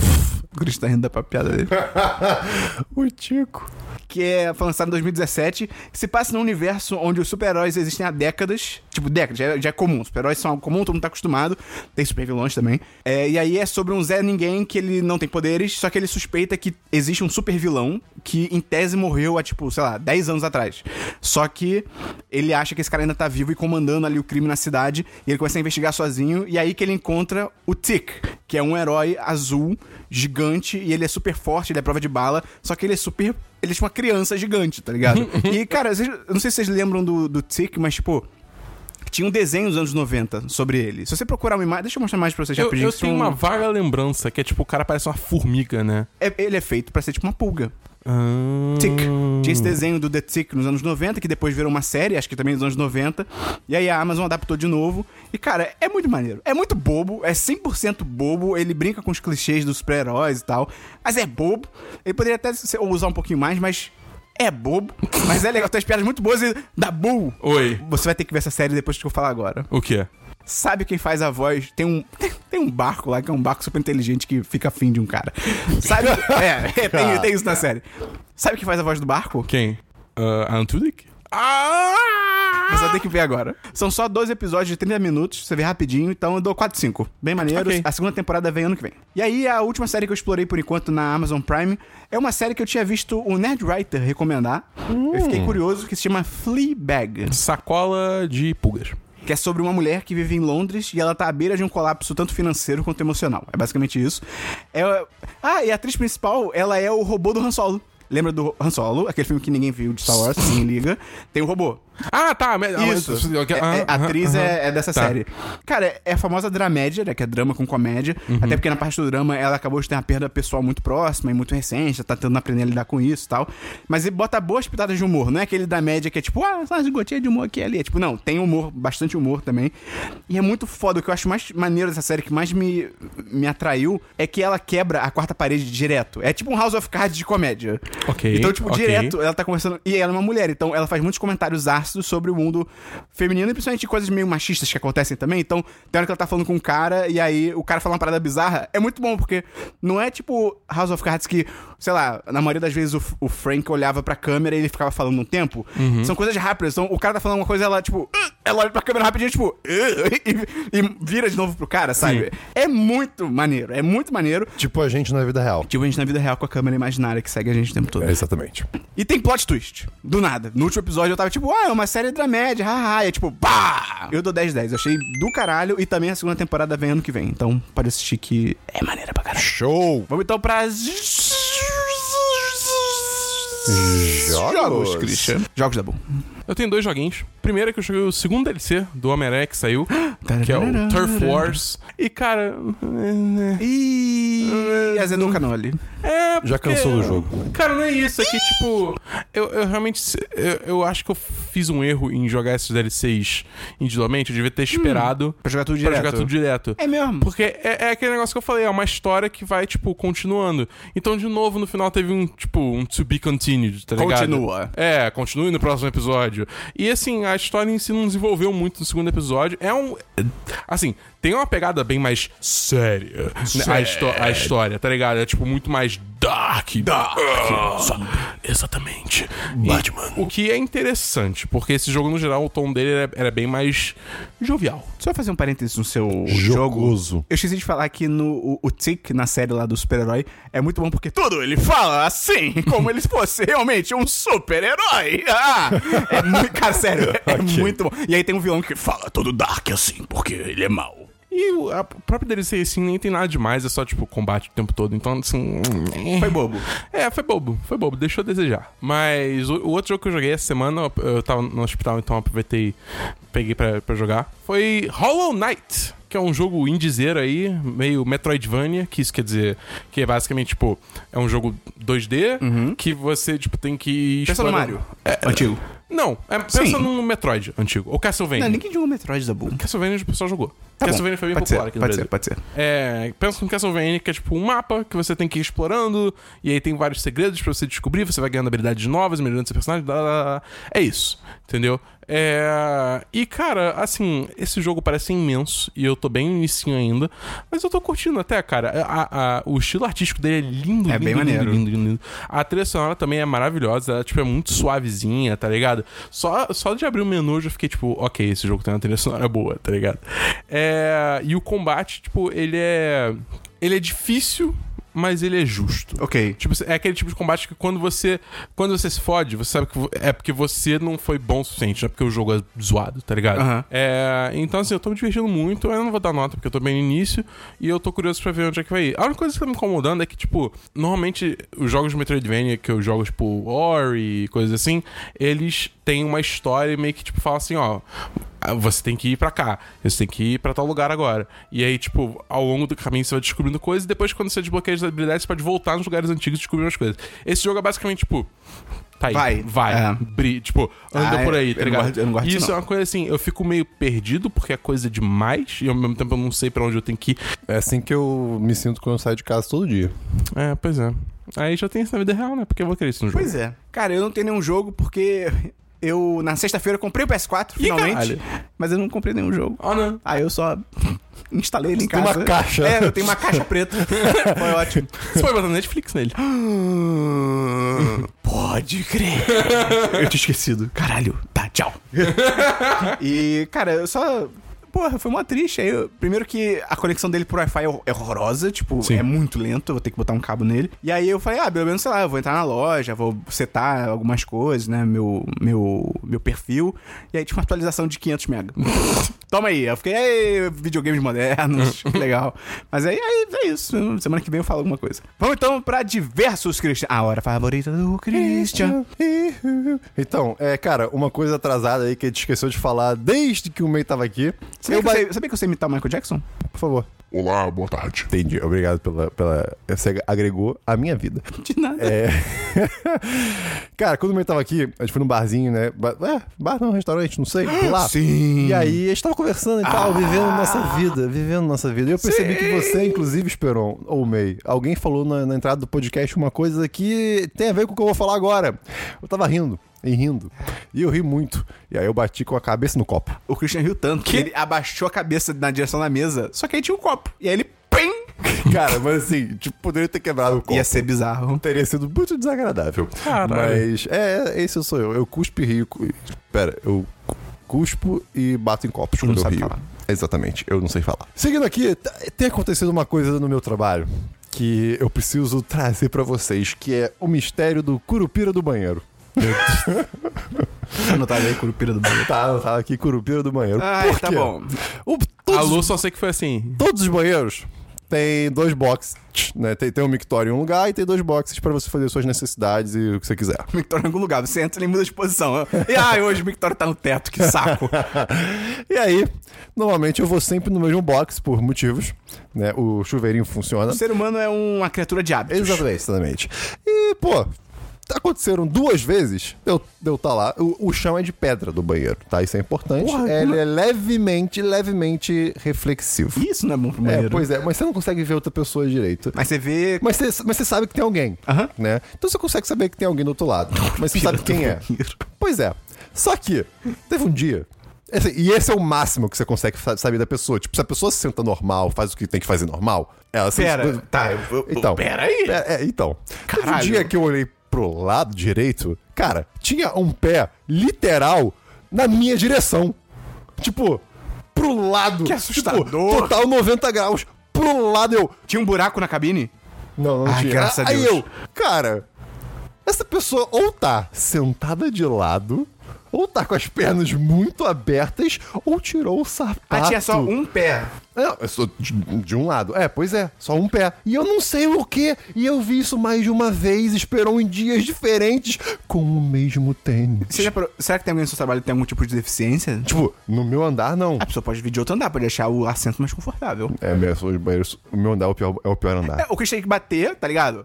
O Chris tá rindo da piada dele. O Tico. que é, foi lançado em 2017, se passa num universo onde os super-heróis existem há décadas. Tipo, décadas, já, é- já é comum. Super-heróis são algo comum, todo mundo tá acostumado. Tem super-vilões também. É, e aí é sobre um Zé Ninguém que ele não tem poderes, só que ele suspeita que existe um super-vilão que, em tese, morreu há, tipo, sei lá, 10 anos atrás. Só que ele acha que esse cara ainda tá vivo e comandando ali o crime na cidade. E ele começa a investigar sozinho. E aí que ele encontra o Tick, que é um herói azul, gigante, e ele é super forte, ele é prova de bala, só que ele é super. Ele é tipo uma criança gigante, tá ligado? e, cara, vocês- eu não sei se vocês lembram do, do Tick, mas, tipo. Tinha um desenho dos anos 90 sobre ele. Se você procurar uma imagem. Deixa eu mostrar mais pra vocês Eu, rapidinho. eu tenho são- uma vaga lembrança que é tipo, o cara parece uma formiga, né? É- ele é feito pra ser tipo uma pulga. Ah. Tick. Tinha esse desenho do The Tick nos anos 90, que depois virou uma série, acho que também nos anos 90. E aí a Amazon adaptou de novo. E, cara, é muito maneiro. É muito bobo, é 100% bobo. Ele brinca com os clichês dos super-heróis e tal. Mas é bobo. Ele poderia até usar um pouquinho mais, mas é bobo. Mas é legal, tem as piadas muito boas e da Bull. Oi. Você vai ter que ver essa série depois que eu falar agora. O quê? Sabe quem faz a voz? Tem um, tem um barco lá que é um barco super inteligente que fica afim de um cara. Sabe? é, tem, tem isso na série. Sabe quem faz a voz do barco? Quem? Uh, Alan Tudyk? Ah! Você vai ter que ver agora. São só 12 episódios de 30 minutos, você vê rapidinho, então eu dou 4 5. Bem maneiro. Ok. A segunda temporada vem ano que vem. E aí, a última série que eu explorei por enquanto na Amazon Prime é uma série que eu tinha visto o Nerd Writer recomendar. Eu fiquei curioso, que se chama Fleabag. Sacola de pulgas. que é sobre uma mulher que vive em Londres e ela tá à beira de um colapso tanto financeiro quanto emocional. É basicamente isso. É... Ah, e a atriz principal, ela é o robô do Han Solo. Lembra do Han Solo, aquele filme que ninguém viu de Star Wars, ninguém liga. Tem o robô. Ah, tá. ah, Isso. É- é- a atriz é, é dessa Tá. série. Cara, é a famosa dramédia, né? Que é drama com comédia. Uhum. Até porque na parte do drama ela acabou de ter uma perda pessoal muito próxima e muito recente. Já tá tentando aprender a lidar com isso e tal. Mas ele bota boas pitadas de humor. Não é aquele da média que é tipo, ah, só umas gotinhas de humor aqui e ali. É tipo, não, tem humor, bastante humor também. E é muito foda. O que eu acho mais maneiro dessa série, que mais me, me atraiu, é que ela quebra a quarta parede direto. É tipo um House of Cards de comédia. Ok, Então, tipo, ok. direto ela tá conversando. E ela é uma mulher, então ela faz muitos comentários ácidos sobre o mundo feminino e principalmente coisas meio machistas que acontecem também. Então, tem hora que ela tá falando com um cara e aí o cara fala uma parada bizarra. É muito bom, porque não é tipo House of Cards que, sei lá, na maioria das vezes o, o Frank olhava pra câmera e ele ficava falando um tempo. Uhum. São coisas rápidas. Então, o cara tá falando uma coisa, ela, tipo, "Ah", ela olha pra câmera rapidinho, tipo, "Ah", e, e vira de novo pro cara, sabe? É muito maneiro, é muito maneiro. Tipo a gente na vida real. Tipo, a gente na vida real com a câmera imaginária que segue a gente o tempo todo. É, exatamente. E tem plot twist. Do nada. No último episódio eu tava tipo, ah, é uma série dramédia, haha. E é tipo, pá! Eu dou 10 10. Eu achei do caralho. E também a segunda temporada vem ano que vem. Então pode assistir que é maneira pra caralho. Show! Vamos então pra. Jogos. Christian. Jogos da Boom. Eu tenho dois joguinhos. Primeiro é que eu joguei o segundo DLC do Homem-Aranha que saiu, que é o Turf Wars. E, cara... E. Azedou o canole. É, Já porque- cansou do jogo. Cara, não é isso. É que, tipo... Eu, eu realmente... Eu, eu acho que eu fiz um erro em jogar esses DLCs individualmente. Eu devia ter esperado Pra jogar tudo pra direto. jogar tudo direto. É mesmo. Porque é, é aquele negócio que eu falei, é uma história que vai, tipo, continuando. Então, de novo, no final teve um, tipo, um to be continued, tá ligado? Continua. É, continue no próximo episódio. E, assim, a história em si não desenvolveu muito no segundo episódio. É um... Assim, tem uma pegada bem mais séria, né, a, histó- a história, tá ligado? É, tipo, muito mais dark. Dark. exatamente. Batman. o que é interessante, porque esse jogo, no geral, o tom dele era, era bem mais jovial. Só fazer um parênteses no seu Jogoso. jogo. Eu esqueci de falar que no, o, o Tick, na série lá do super-herói, é muito bom porque tudo ele fala assim, como ele fosse realmente um super-herói. Ah, é muito, cara, sério, é Ok. muito bom. E aí tem um vilão que fala todo dark assim, porque ele é mau. E o a própria DLC, assim, nem tem nada demais, é só, tipo, combate o tempo todo. Então, assim. Foi bobo. É, foi bobo, foi bobo, deixou a desejar. Mas o, o outro jogo que eu joguei essa semana, eu- eu tava no hospital, então aproveitei, peguei pra, pra jogar, foi Hollow Knight. Que é um jogo indizeiro aí, meio Metroidvania, que isso quer dizer que é basicamente, tipo, é um jogo 2D que você, tipo, tem que Pensa no explorando- Mario. É, Antigo. Não, é, pensa Sim. num Metroid antigo. Ou Castlevania. Não, ninguém jogou Metroid da Boom. Castlevania o pessoal jogou. Tá bom. Castlevania foi bem pode popular ser, aqui no pode Brasil. ser, pode ser. É, pensa no Castlevania, que é tipo um mapa que você tem que ir explorando, e aí tem vários segredos pra você descobrir, você vai ganhando habilidades novas, melhorando seu personagem, blá, blá, blá. é isso, entendeu? É... E, cara, assim, esse jogo parece imenso e eu tô bem no inicinho ainda, mas eu tô curtindo até, cara. A- a- o estilo artístico dele é lindo, É lindo, bem lindo, maneiro. lindo, lindo, lindo. A trilha sonora também é maravilhosa, ela, tipo, é muito suavezinha, tá ligado? Só, só de abrir o menu eu já fiquei, tipo, ok, esse jogo tem uma trilha sonora boa, tá ligado? É... E o combate, tipo, ele é... Ele é difícil, mas ele é justo. Ok. Tipo, é aquele tipo de combate que quando você. Quando você se fode, você sabe que é porque você não foi bom o suficiente, não é porque o jogo é zoado, tá ligado? Aham. É, então, assim, eu tô me divertindo muito, eu não vou dar nota porque eu tô bem no início e eu tô curioso pra ver onde é que vai ir. A única coisa que tá me incomodando é que, tipo, normalmente os jogos de Metroidvania, que eu jogo, tipo, Ori e coisas assim, eles têm uma história e meio que, tipo, falam assim, ó. ah, Você tem que ir pra cá, você tem que ir pra tal lugar agora. E aí, tipo, ao longo do caminho você vai descobrindo coisas, e depois, quando você desbloqueia as habilidades, você pode voltar nos lugares antigos e descobrir umas coisas. Esse jogo é basicamente, tipo. Tá aí. Vai. Vai. É. Bri- tipo, anda Ah, por aí, eu tá ligado? não E disso, isso é não. uma coisa assim, eu fico meio perdido porque é coisa demais e ao mesmo tempo eu não sei pra onde eu tenho que ir. É assim que eu me sinto quando eu saio de casa todo dia. É, pois é. Aí já tem isso na vida real, né? Porque eu vou querer isso no jogo. Pois é. Cara, eu não tenho nenhum jogo porque eu, na sexta-feira, comprei o PS4, Ih, finalmente. caralho. Mas eu não comprei nenhum jogo. Ah, não. Aí eu só instalei ele em Você tem casa. uma caixa. É, eu tenho uma caixa preta. Foi ótimo. Você pode botar Netflix nele. Pode crer. eu tinha esquecido. Caralho. Tá, tchau. e, cara, eu só. Porra, foi mó triste. Aí, eu- primeiro que a conexão dele pro Wi-Fi é é horrorosa, tipo, Sim. é muito lento, eu vou ter que botar um cabo nele. E aí eu falei, ah, pelo menos, sei lá, eu vou entrar na loja, vou setar algumas coisas, né, meu, meu, meu perfil. E aí tinha uma atualização de 500 mega. Toma aí. Eu fiquei, ei, videogames modernos, legal. Mas aí, aí é isso. Semana que vem eu falo alguma coisa. Vamos então pra diversos Christian. A hora favorita do Christian. Então, é, cara, uma coisa atrasada aí que a gente esqueceu de falar desde que o May tava aqui. Sabia, Eu que eu sei, sabia que eu sei imitar o Michael Jackson? Por favor. Olá, boa tarde. Entendi. Obrigado pela. pela... Você agregou a minha vida. De nada. É. Cara, quando o May tava aqui, a gente foi num barzinho, né? Ba- É, bar não, restaurante, não sei. Lá. Sim. E aí, a gente tava conversando e tal, vivendo nossa vida, vivendo nossa vida. E eu percebi que você, inclusive, Esperon, ou May, alguém falou na, na entrada do podcast uma coisa que tem a ver com o que eu vou falar agora. Eu tava rindo. E rindo. E eu ri muito. E aí eu bati com a cabeça no copo. O Christian riu tanto que ele abaixou a cabeça na direção da mesa, só que aí tinha um copo. E aí ele. Pim! Cara, mas assim, tipo, poderia ter quebrado o copo. Ia ser bizarro. Teria sido muito desagradável. Caralho. Mas, é, esse sou eu. Eu cuspo e rio. Pera, eu cuspo e bato em copos quando eu rio. falar. Exatamente, eu não sei falar. Seguindo aqui, tem acontecido uma coisa no meu trabalho que eu preciso trazer pra vocês, que é o mistério do curupira do banheiro. Anotado aí, Curupira do banheiro. Tá, tá aqui, curupira do banheiro. Ah, tá bom. O, A todos, Lu só sei que foi assim. todos os banheiros têm dois boxes, né? Tem, tem um mictório em um lugar e tem dois boxes pra você fazer suas necessidades e o que você quiser. Mictório em algum lugar. Você entra e muda de posição. E ah, hoje o Mictório tá no teto, que saco. E aí, normalmente eu vou sempre no mesmo box por motivos, né? O chuveirinho funciona. o ser humano é uma criatura de hábitos. Exatamente, exatamente. E, pô, aconteceram duas vezes eu, eu tá lá. O, o chão é de pedra do banheiro, tá? Isso é importante. Porra, Ele como- é levemente, levemente reflexivo. Isso não é bom pro É, banheiro. pois é, mas você não consegue ver outra pessoa direito. Mas você vê. Mas você, mas você sabe que tem alguém, Aham. né? Então você consegue saber que tem alguém do outro lado. Mas você sabe quem é. banheiro. Pois é. Só que, teve um dia. e esse é o máximo que você consegue sa- saber da pessoa. Tipo, se a pessoa se senta normal, faz o que tem que fazer normal, ela se. Pera, tá. eu- eu- Então. Pera aí. É, é, então. Teve um Caralho. dia que eu olhei pro lado direito, cara, tinha um pé literal na minha direção. Tipo, pro lado. Que assustador. Tipo, total 90 graus. Pro lado eu. Tinha um buraco na cabine? Não, não Ai, tinha. graças a Aí Deus. eu, cara, essa pessoa ou tá sentada de lado, ou tá com as pernas muito abertas, ou tirou o sapato. Ah, tinha só um pé. Não, eu sou de, de um lado. É, pois é, só um pé. E eu não sei o que. E eu vi isso mais de uma vez, esperou em dias diferentes, com o mesmo tênis. Você já parou- Será que tem alguém no seu trabalho que tem algum tipo de deficiência? Tipo, no meu andar, não. A pessoa pode vir de outro andar pra deixar o assento mais confortável. É, meu, o meu andar é o pior, é o pior andar. É, o Christian tem que bater, tá ligado?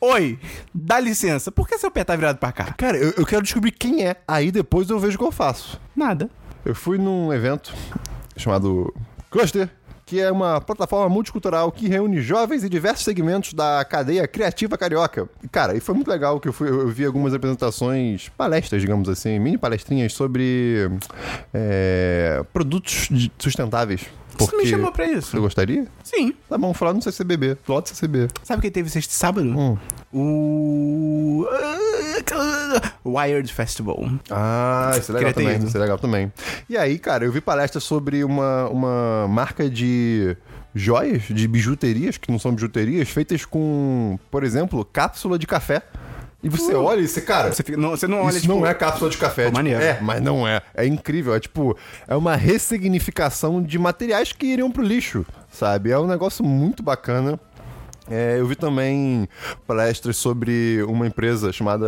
Oi, dá licença, por que seu pé tá virado pra cá? Cara, eu, eu quero descobrir quem é. Aí depois eu vejo o que eu faço. Nada. Eu fui num evento chamado Cluster, que é uma plataforma multicultural que reúne jovens e diversos segmentos da cadeia criativa carioca. E, cara, e foi muito legal que eu, fui, eu vi algumas apresentações, palestras, digamos assim, mini palestrinhas sobre é, produtos de- sustentáveis. Você me Porque- chamou pra isso? Você gostaria? Sim. Tá bom, falar no CCBB. Plot CCB. Sabe quem teve sexta e sábado? Hum. O. Wired Festival. Ah, isso é legal Queria também. Isso é legal também. E aí, cara, eu vi palestra sobre uma, uma marca de joias, de bijuterias, que não são bijuterias, feitas com, por exemplo, cápsula de café. E você olha e você, cara. Você, fica- não, você não olha, isso tipo... não é cápsula de café. tipo, maneiro. é, mas não é. É incrível. É tipo, é uma ressignificação de materiais que iriam pro lixo, sabe? É um negócio muito bacana. É, eu vi também palestras sobre uma empresa chamada.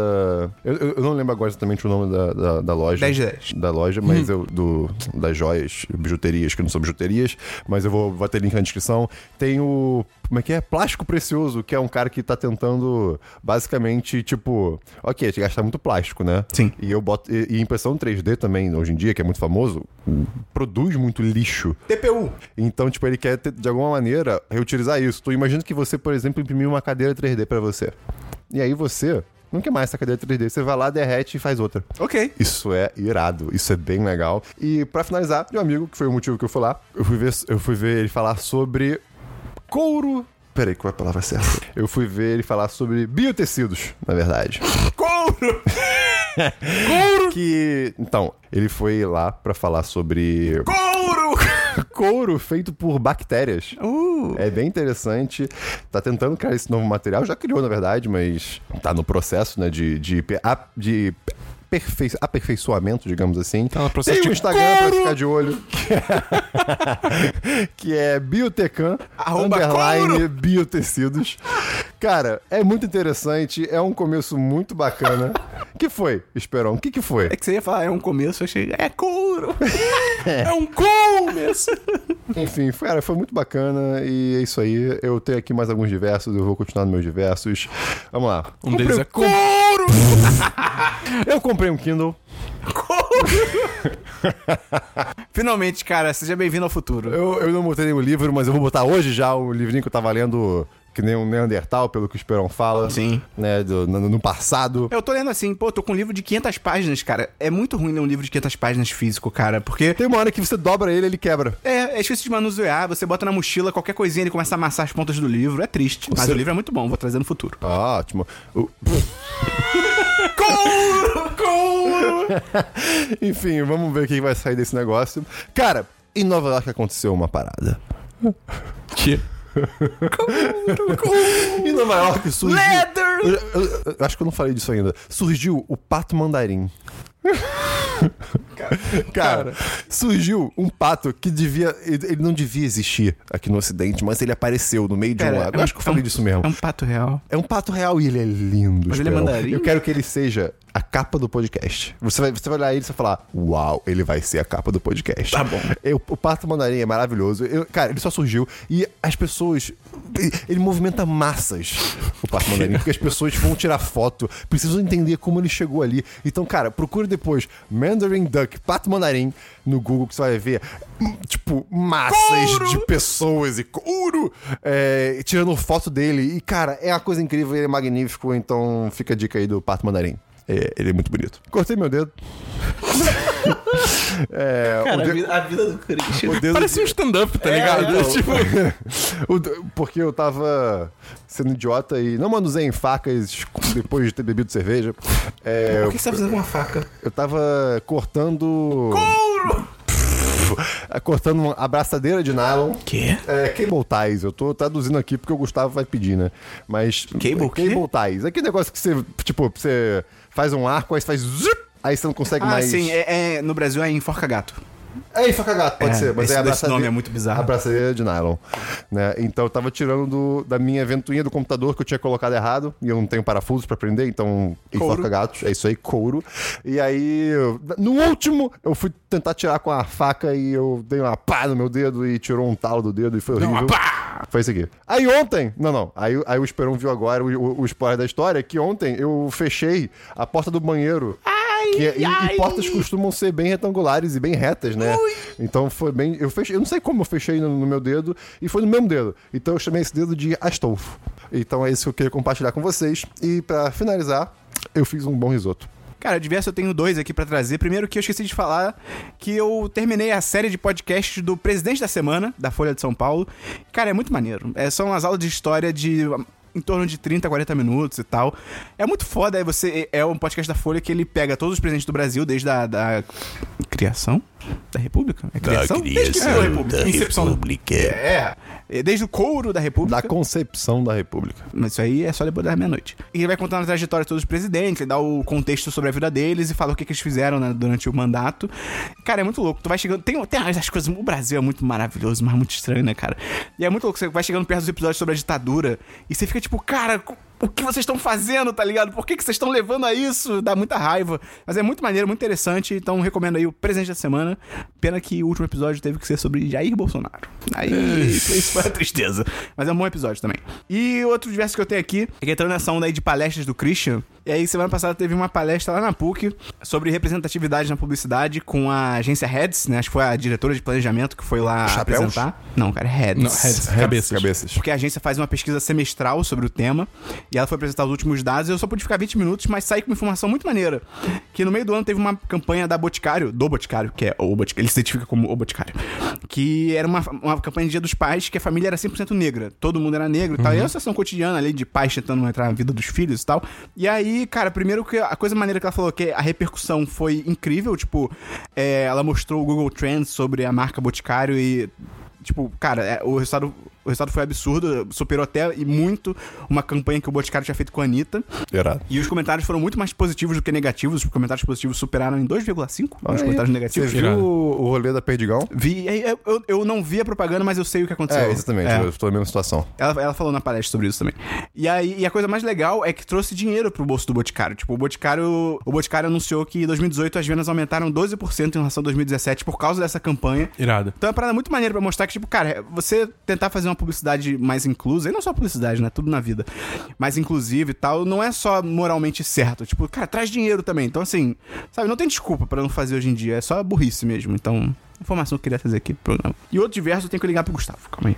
Eu, eu- não lembro agora exatamente o nome da, da, da loja. 10 de 10. Da loja, mas eu. Do, das joias, bijuterias, que não são bijuterias, mas eu vou, vou ter link na descrição. Tem o. Como é que é? Plástico Precioso, que é um cara que tá tentando, basicamente, tipo. Ok, te gastar muito plástico, né? Sim. E eu boto. E, e impressão 3D também, hoje em dia, que é muito famoso, produz muito lixo. TPU. Então, tipo, ele quer, ter, de alguma maneira, reutilizar isso. Tu imagina que você, por exemplo, imprimiu uma cadeira 3D pra você. E aí você não quer mais essa cadeira 3D. Você vai lá, derrete e faz outra. Ok. Isso é irado, isso é bem legal. E pra finalizar, meu amigo, que foi o motivo que eu fui lá, eu fui ver, eu fui ver ele falar sobre couro. Peraí, qual é a palavra certa? Eu fui ver ele falar sobre biotecidos, na verdade. Couro! Que. Então, ele foi lá pra falar sobre Couro! Couro feito por bactérias. Uh, É bem interessante. Tá tentando criar esse novo material. Já criou, na verdade, mas tá no processo, né? De, de, a- de perfei- aperfeiçoamento, digamos assim. Tá no processo Tem um de Instagram pra couro. ficar de olho. Que é, é Biotecan underline couro. biotecidos. Cara, é muito interessante. É um começo muito bacana. que foi, Esperão? O que que foi? é que você ia falar, é um começo, eu achei, é couro! É um começo. Enfim, cara, foi muito bacana e é isso aí. Eu tenho aqui mais alguns diversos, eu vou continuar nos meus diversos. Vamos lá. Um deles é couro. Eu comprei um Kindle. Finalmente, cara, seja bem-vindo ao futuro. Eu, eu não botei nenhum livro, mas eu vou botar hoje já o livrinho que eu tava lendo, que nem um Neandertal, pelo que o Esperão fala. Sim. Né, do- no, no passado. Eu tô lendo assim, pô, tô com um livro de 500 páginas, cara. É muito ruim ler um livro de 500 páginas físico, cara, porque... Tem uma hora que você dobra ele ele quebra. É, é difícil de manusear, você bota na mochila, qualquer coisinha ele começa a amassar as pontas do livro, é triste. Mas o livro é muito bom, vou trazer no futuro. Ah, ótimo. O- Couro! Couro! Enfim, vamos ver o que vai sair desse negócio. Cara, em Nova York aconteceu uma parada. Que? Em Nova York surgiu. Leather! Eu, eu- eu acho que eu não falei disso ainda. Surgiu o pato mandarim. Cara, surgiu um pato que devia. Ele não devia existir aqui no Ocidente, mas ele apareceu no meio de um Pera, lago. é um- acho que eu falei é um- disso mesmo. É um pato real. É um pato real e ele é lindo. Mas ele é mandarim? Eu quero que ele seja a capa do podcast. Você vai, você vai olhar ele e você vai falar: Uau, ele vai ser a capa do podcast. Tá bom. Eu- o pato mandarim é maravilhoso. Eu- cara, ele só surgiu e as pessoas. Ele, movimenta massas, o pato mandarim, porque as pessoas vão tirar foto, precisam entender como ele chegou ali. Então, cara, procure depois Mandarin Duck, pato mandarim, no Google, que você vai ver, tipo, massas Couro! de pessoas e couro é, tirando foto dele. E, cara, é uma coisa incrível, ele é magnífico. Então, fica a dica aí do pato mandarim. É, ele é muito bonito. Cortei meu dedo. é, o de- a vida do Christian. dedo Parece um stand-up, tá ligado? então. Tipo, O Porque eu tava sendo idiota e não manusei em facas depois de ter bebido cerveja. É, O que você tá fazendo com uma faca? eu tava cortando. Couro! cortando uma abraçadeira de nylon. Quê? É, cable ties. Eu tô traduzindo aqui porque o Gustavo vai pedir, né? Mas. Cable quê? Cable ties. Aquele negócio que você, tipo, você faz um arco, aí você faz. zup, Aí você não consegue Ah, mais. sim, é, é- no Brasil é enforca gato. É, e faca gato, pode É, ser, mas esse- é a esse nome é muito bizarro. Abraçadeira de nylon. Né? Então eu tava tirando do- da minha ventoinha do computador que eu tinha colocado errado e eu não tenho parafusos pra prender, então Couro. enforca gatos. É isso aí, couro. E aí, eu- no último, eu fui tentar tirar com a faca e eu dei uma pá no meu dedo e tirou um talo do dedo e foi horrível. uma pá! Foi isso aqui. Aí ontem, não, não. Aí, aí o Esperão viu agora o, o, o spoiler da história, que ontem eu fechei a porta do banheiro. Ai, Que, é, e, ai. e portas costumam ser bem retangulares e bem retas, né? Então foi bem. Eu fechei, eu não sei como eu fechei no, no meu dedo e foi no mesmo dedo. Então eu chamei esse dedo de Astolfo. Então é isso que eu queria compartilhar com vocês. E pra finalizar, eu fiz um bom risoto. Cara, diverso eu tenho dois aqui pra trazer. Primeiro que eu esqueci de falar que eu terminei a série de podcasts do Presidente da Semana, da Folha de São Paulo. Cara, é muito maneiro. É, são umas aulas de história de em torno de 30, 40 minutos e tal. É muito foda, é você é um podcast da Folha que ele pega todos os presidentes do Brasil desde a da criação da República? É criação? desde que criou a República. Incepção. É. É, Desde o couro da República. Da concepção da República. Mas isso aí é só depois da meia-noite. E ele vai contando a trajetória de todos os presidentes, ele dá o contexto sobre a vida deles e fala o que, que eles fizeram né, durante o mandato. Cara, é muito louco. Tu vai chegando. Tem, tem as coisas. O Brasil é muito maravilhoso, mas muito estranho, né, cara? E é muito louco. Você vai chegando perto dos episódios sobre a ditadura e você fica tipo, cara. O que vocês estão fazendo, tá ligado? Por que, que vocês estão levando a isso? Dá muita raiva. Mas é muito maneiro, muito interessante. Então recomendo aí o presente da semana. Pena que o último episódio teve que ser sobre Jair Bolsonaro. Aí isso, isso foi uma tristeza. Mas é um bom episódio também. E outro diverso que eu tenho aqui é que entrando nessa onda aí de palestras do Christian. E aí, semana passada teve uma palestra lá na PUC sobre representatividade na publicidade com a agência Heads, né? Acho que foi a diretora de planejamento que foi lá Chapéus? apresentar. Não, cara, é Heads. Não, heads, cabeças. Cabeças. Porque a agência faz uma pesquisa semestral sobre o tema e ela foi apresentar os últimos dados. Eu só pude ficar 20 minutos, mas saí com uma informação muito maneira. Que no meio do ano teve uma campanha da Boticário, do Boticário, que é o Boticário, ele se identifica como o Boticário, que era uma, uma campanha de Dia dos Pais que a família era 100% negra. Todo mundo era negro e tal. E é uma situação cotidiana ali de pais tentando entrar na vida dos filhos e tal. E aí, cara, primeiro que a coisa maneira que ela falou que a repercussão foi incrível. Tipo, é, ela mostrou o Google Trends sobre a marca Boticário e Tipo, cara, é, o, resultado, o resultado foi absurdo, superou até e muito uma campanha que o Boticário tinha feito com a Anitta. Irado. E os comentários foram muito mais positivos do que negativos. Os comentários positivos superaram em 2,5 os comentários Você negativos. viu o, o rolê da Perdigão? Vi, aí, eu, eu, eu não vi a propaganda, mas eu sei o que aconteceu. É, exatamente. É. Eu tô na mesma situação. Ela, ela falou na palestra sobre isso também. E aí, e a coisa mais legal é que trouxe dinheiro pro bolso do Boticário. Tipo, o Boticário, o Boticário anunciou que em 2018 as vendas aumentaram 12% em relação a 2017 por causa dessa campanha. Irado. Então é uma parada muito maneira pra mostrar que, tipo, cara, você tentar fazer uma publicidade mais inclusa, e não só publicidade, né? Tudo na vida, mais inclusiva e tal, não é só moralmente certo. Tipo, cara, traz dinheiro também. Então, assim, sabe, não tem desculpa pra não fazer hoje em dia, é só burrice mesmo. Então, informação que eu queria trazer aqui pro programa. E outro diverso eu tenho que ligar pro Gustavo, calma aí.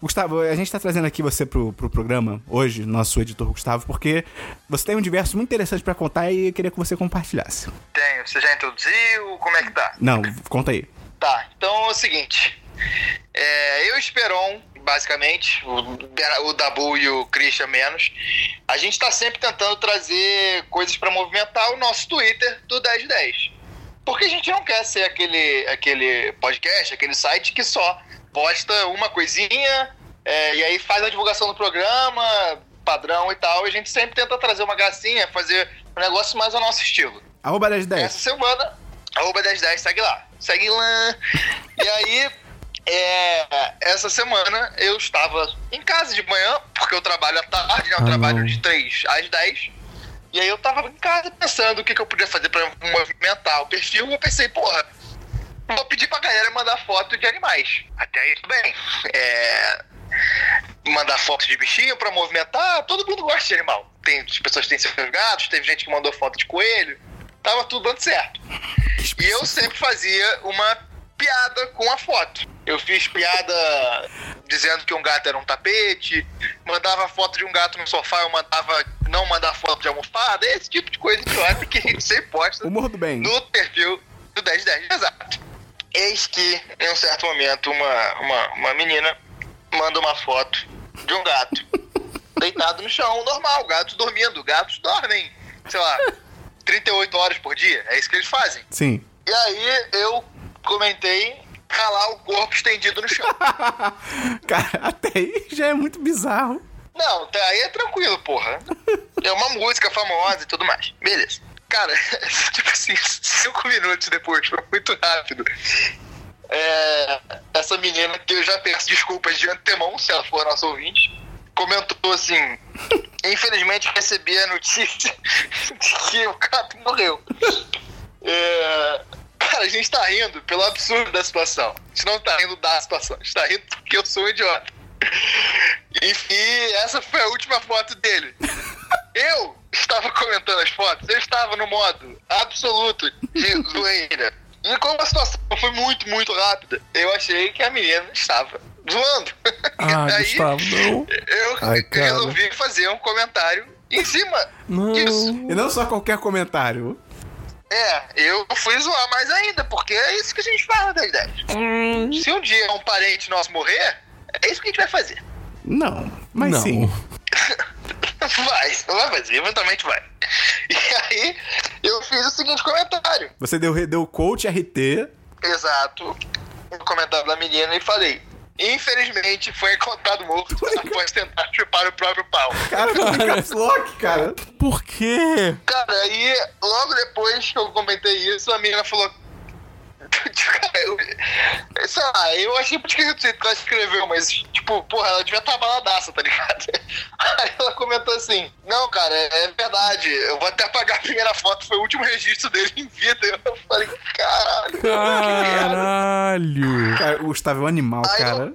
Gustavo, a gente tá trazendo aqui você pro, pro programa hoje, nosso editor Gustavo, porque você tem um diverso muito interessante pra contar e eu queria que você compartilhasse. Tenho. Você já introduziu? Como é que tá? Não, conta aí. Tá, então é o seguinte. É, eu e o Esperon, basicamente, o, o Dabu e o Christian menos, a gente tá sempre tentando trazer coisas pra movimentar o nosso Twitter do 1010. Porque a gente não quer ser aquele, aquele podcast, aquele site que só posta uma coisinha é, e aí faz a divulgação do programa, padrão e tal, e a gente sempre tenta trazer uma gracinha, fazer um negócio mais ao nosso estilo. Arroba 1010. Essa semana, arroba 1010, segue lá. Segue lá. E aí, é, essa semana eu estava em casa de manhã, porque eu trabalho à tarde, né? Eu Ah, trabalho não. de 3 às 10. E aí eu tava em casa pensando o que, que eu podia fazer pra movimentar o perfil. E eu pensei, porra, vou pedir pra galera mandar foto de animais. Até aí tudo bem. É, mandar foto de bichinho pra movimentar, todo mundo gosta de animal. Tem, as pessoas têm seus gatos, teve gente que mandou foto de coelho. Tava tudo dando certo. E eu sempre fazia uma piada com a foto. Eu fiz piada dizendo que um gato era um tapete, mandava foto de um gato no sofá, eu mandava não mandar foto de almofada, esse tipo de coisa idiota que a gente sempre posta Humor do bem. no perfil do 1010. Exato. Eis que, em um certo momento, uma, uma, uma menina manda uma foto de um gato deitado no chão, normal, gatos dormindo. Gatos dormem, sei lá, 38 horas por dia. É isso que eles fazem. Sim. E aí eu comentei calar o corpo estendido no chão. Cara, até aí já é muito bizarro. Não, até aí é tranquilo, porra. É uma música famosa e tudo mais. Beleza. Cara, tipo assim, cinco minutos depois, foi muito rápido. É, essa menina, que eu já peço desculpas de antemão, se ela for nossa ouvinte, comentou assim: Infelizmente recebi a notícia de que o gato morreu. É, cara, a gente tá rindo pelo absurdo da situação. A gente não tá rindo da situação, a gente tá rindo porque eu sou um idiota. Enfim, essa foi a última foto dele. Eu estava comentando as fotos, eu estava no modo absoluto de zoeira. E como a situação foi muito, muito rápida, eu achei que a menina estava zoando. Ah, Aí, Gustavo, não. Eu Ai, resolvi fazer um comentário em cima Não. disso. E não só qualquer comentário. É, eu fui zoar mais ainda, porque é isso que a gente faz na realidade. Se um dia um parente nosso morrer, é isso que a gente vai fazer. Não, mas não. sim. Vai, vai fazer, eventualmente vai. E aí, eu fiz o seguinte comentário. Você deu, deu coach RT. Exato. No comentário da menina e falei. Infelizmente, foi encontrado morto após tentar chupar o próprio pau. Cara, caps lock, cara. Por quê? Cara, aí, logo depois que eu comentei isso, a menina falou. Cara, eu, sei lá, eu achei que ela escreveu, mas, tipo, porra, ela devia estar baladaça, tá ligado? Aí ela comentou assim: Não, cara, é, verdade, eu vou até apagar a primeira foto, foi o último registro dele em vida. Eu falei: Caralho, que merda. Caralho. Cara, o Gustavo é um animal, Ai, cara.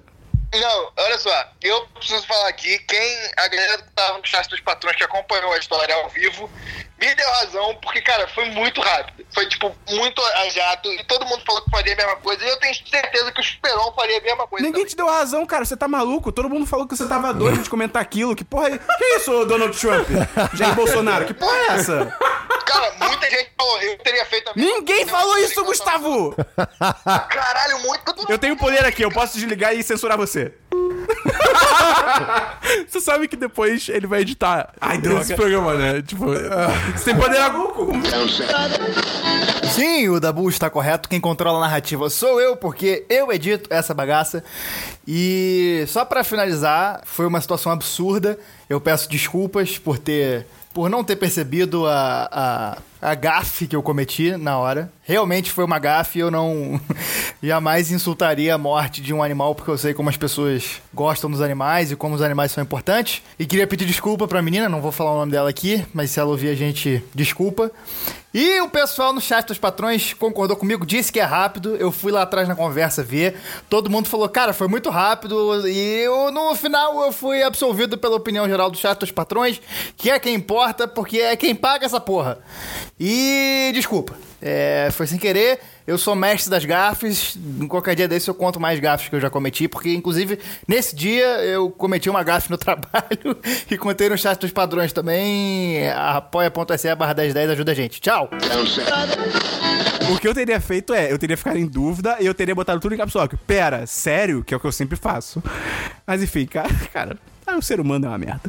Não, olha só, eu preciso falar aqui, quem a galera que tava no chat dos patrões que acompanhou a história ao vivo, me deu razão, porque, cara, foi muito rápido. Foi, tipo, muito a jato, e todo mundo falou que faria a mesma coisa, e eu tenho certeza que o Esperon faria a mesma coisa. Ninguém te deu razão, cara. Você tá maluco? Todo mundo falou que você tava doido de comentar aquilo. Que porra é... Que isso, Donald Trump? Jair Bolsonaro? Que porra é essa? também. Cara, falou, eu teria feito a mesma Ninguém coisa, falou eu isso, teria Gustavo! Caralho, muito. Eu tenho poder aqui, eu posso desligar e censurar você. Você sabe que depois ele vai editar Ai, droga. esse programa, né? Tipo, você tem poder maluco. Sim, o Dabu está correto. Quem controla a narrativa sou eu, porque eu edito essa bagaça. E só pra finalizar, foi uma situação absurda. Eu peço desculpas por ter. Por não ter percebido a, a, a gafe que eu cometi na hora. Realmente foi uma gafe eu não jamais insultaria a morte de um animal, porque eu sei como as pessoas gostam dos animais e como os animais são importantes. E queria pedir desculpa pra menina, não vou falar o nome dela aqui, mas se ela ouvir a gente, desculpa. E o pessoal no chat dos patrões concordou comigo, disse que é rápido. Eu fui lá atrás na conversa ver. Todo mundo falou, cara, foi muito rápido. E eu, no final eu fui absolvido pela opinião geral do chat dos patrões, que é quem importa, porque é quem paga essa porra. E desculpa. É, foi sem querer. Eu sou mestre das gafes. Em qualquer dia desse eu conto mais gafes que eu já cometi, porque inclusive nesse dia eu cometi uma gafe no trabalho e contei no chat dos padrões também. apoia.se barra 1010 ajuda a gente. Tchau! O que eu teria feito é, eu teria ficado em dúvida e eu teria botado tudo em caps lock. Pera, sério? Que é o que eu sempre faço. Mas enfim, cara, cara, ah, o ser humano é uma merda.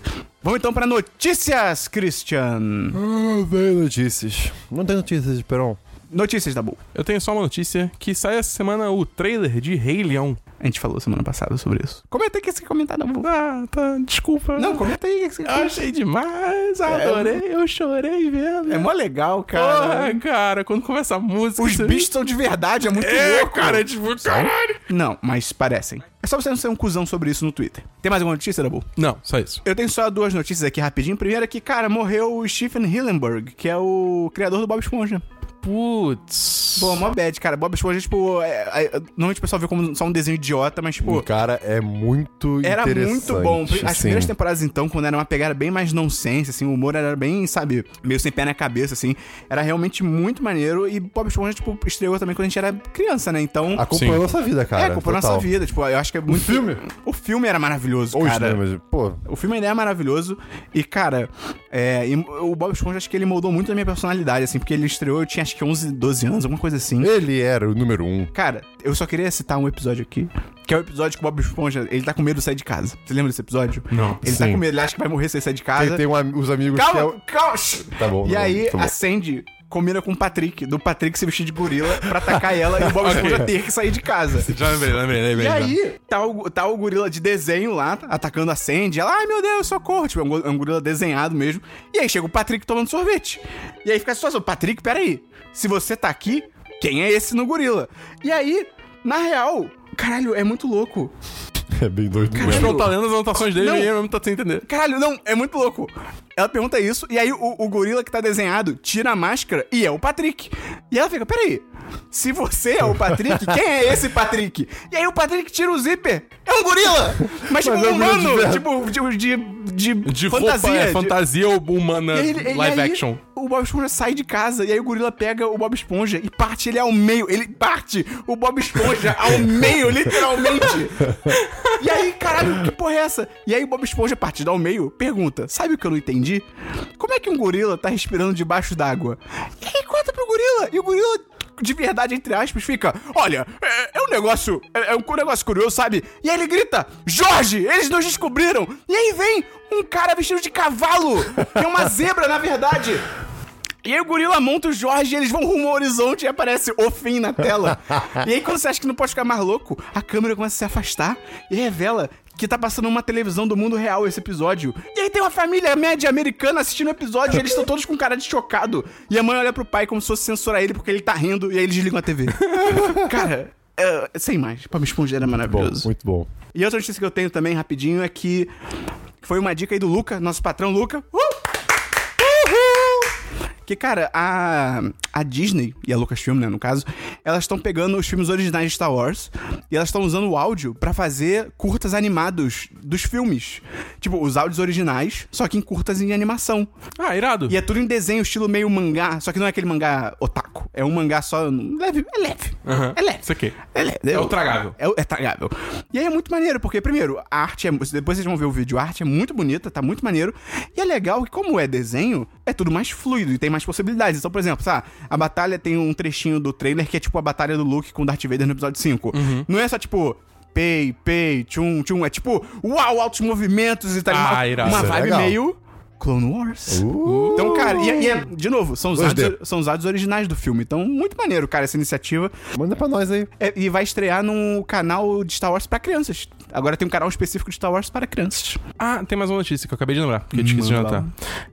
Vamos então pra notícias, Christian. Ah, vem notícias. Não tem notícias de Peron. Notícias da Bull. Eu tenho só uma notícia que sai essa semana o trailer de Rei Leão. A gente falou semana passada sobre isso. Comenta aí que você comentar da Bull. Ah, tá, desculpa. Não, comenta aí que você Eu achei demais, adorei, eu chorei vendo. É mó legal, cara. Porra, cara, quando começa a música. Os você- bichos são de verdade, é muito É, louco. cara, é tipo, caralho. Não, mas parecem. É só você não ser um cuzão sobre isso no Twitter. Tem mais alguma notícia, Dabu? Não, só isso. Eu tenho só duas notícias aqui rapidinho. Primeiro é que, cara, morreu o Stephen Hillenburg, que é o criador do Bob Esponja. Putz. Pô, mó bad, cara. Bob Esponja, tipo, é, é, normalmente o pessoal vê como só um desenho idiota, mas, tipo, O cara é muito era muito bom. As assim. primeiras temporadas, então, quando era uma pegada bem mais nonsense, assim, o humor era bem, sabe, meio sem pé na cabeça, assim, era realmente muito maneiro. E Bob Esponja, tipo, estreou também quando a gente era criança, né? Então. Acompanhou Sim. nossa vida, cara. é, acompanhou total. nossa vida. Tipo, eu acho que é muito. filme? O filme era maravilhoso, Hoje, cara. né? Mas, pô, O filme ainda é maravilhoso. E, cara, é, e o Bob Esponja, acho que ele moldou muito a minha personalidade, assim, porque ele estreou, eu tinha acho que 11, 12 anos, alguma coisa assim. ele era o número um. Cara, eu só queria citar um episódio aqui, que é o episódio que o Bob Esponja, ele tá com medo de sair de casa. Você lembra desse episódio? Não. Ele tá Sim. com medo, ele acha que vai morrer se ele sair de casa. Ele tem um os amigos que é Calma, o... calma. shh. Tá bom, E tá bom, aí, tá bom. a Sandy combina com o Patrick, do Patrick se vestir de gorila pra atacar ela e o Bob Esponja ter que sair de casa. Já lembrei, lembrei, lembrei. E aí, tá o, tá o gorila de desenho lá, atacando a Sandy. Ela, ai meu Deus, socorro. Tipo, é um, é um gorila desenhado mesmo. E aí chega o Patrick tomando sorvete. E aí fica a situação, Patrick, peraí. Se você tá aqui, quem é esse no gorila? E aí, na real, caralho, é muito louco. É bem doido. Peron tá lendo as anotações dele Não. e ele mesmo tá sem entender. Caralho, não, é muito louco. Ela pergunta isso, e aí o, o gorila que tá desenhado tira a máscara e é o Patrick. E ela fica, peraí, Se você é o Patrick, quem é esse Patrick? E aí o Patrick tira o zíper. É um gorila! Mas tipo Mas é um um humano, tipo, de, de, de, De fantasia. roupa, é, de- fantasia humana, E aí ele- e live aí action. O Bob Esponja sai de casa e aí o gorila pega o Bob Esponja e parte ele ao meio. Ele parte o Bob Esponja ao meio, literalmente. E aí, caralho, que porra é essa? E aí o Bob Esponja, partido ao meio, pergunta: Sabe o que eu não entendi? Como é que um gorila tá respirando debaixo d'água? E aí conta pro gorila. E o gorila. De verdade, entre aspas, fica. Olha, é, é um negócio. É, é um negócio curioso, sabe? E aí ele grita: Jorge, eles nos descobriram! E aí vem um cara vestido de cavalo! Que é uma zebra, na verdade! E aí o gorila monta o Jorge e eles vão rumo ao horizonte e aparece o fim na tela. e aí quando você acha que não pode ficar mais louco, a câmera começa a se afastar e revela que tá passando uma televisão do mundo real esse episódio. E aí tem uma família média americana assistindo o episódio e eles estão todos com cara de chocado. E a mãe olha pro pai como se fosse censurar ele porque ele tá rindo e aí eles desligam a TV. cara, é, sem mais. Pra me esponja era Bom, maravilhoso. muito bom. E outra notícia que eu tenho também, rapidinho, é que foi uma dica aí do Luca, nosso patrão Luca. Uh! Que, cara, a, a Disney e a Lucasfilm, né, no caso, elas estão pegando os filmes originais de Star Wars e elas estão usando o áudio pra fazer curtas animados dos filmes. Tipo, os áudios originais, só que em curtas em animação. Ah, irado. E é tudo em desenho, estilo meio mangá, só que não é aquele mangá otaku. É um mangá só leve, é leve. Aham. É leve. Isso aqui. É, leve. É o tragável. É, é tragável. E aí é muito maneiro, porque, primeiro, a arte é. Depois vocês vão ver o vídeo, a arte é muito bonita, tá muito maneiro. E é legal que, como é desenho, é tudo mais fluido e tem mais possibilidades. Então, por exemplo, sabe, a batalha tem um trechinho do trailer que é tipo a batalha do Luke com o Darth Vader no episódio 5. Uhum. Não é só tipo. Pei, pei, tchum, tchum. É tipo, uau, altos movimentos e tal. Ah, uma, irado. uma é vibe legal. meio. Clone Wars. Uh, Então, cara, e, e é, de novo, são os, 2D. áudios, são os originais do filme. Então, muito maneiro, cara, essa iniciativa. manda pra nós aí. É, e vai estrear no canal de Star Wars pra crianças. Agora tem um canal específico de Star Wars para crianças. Ah, tem mais uma notícia que eu acabei de lembrar, porque eu tinha esquecido de anotar.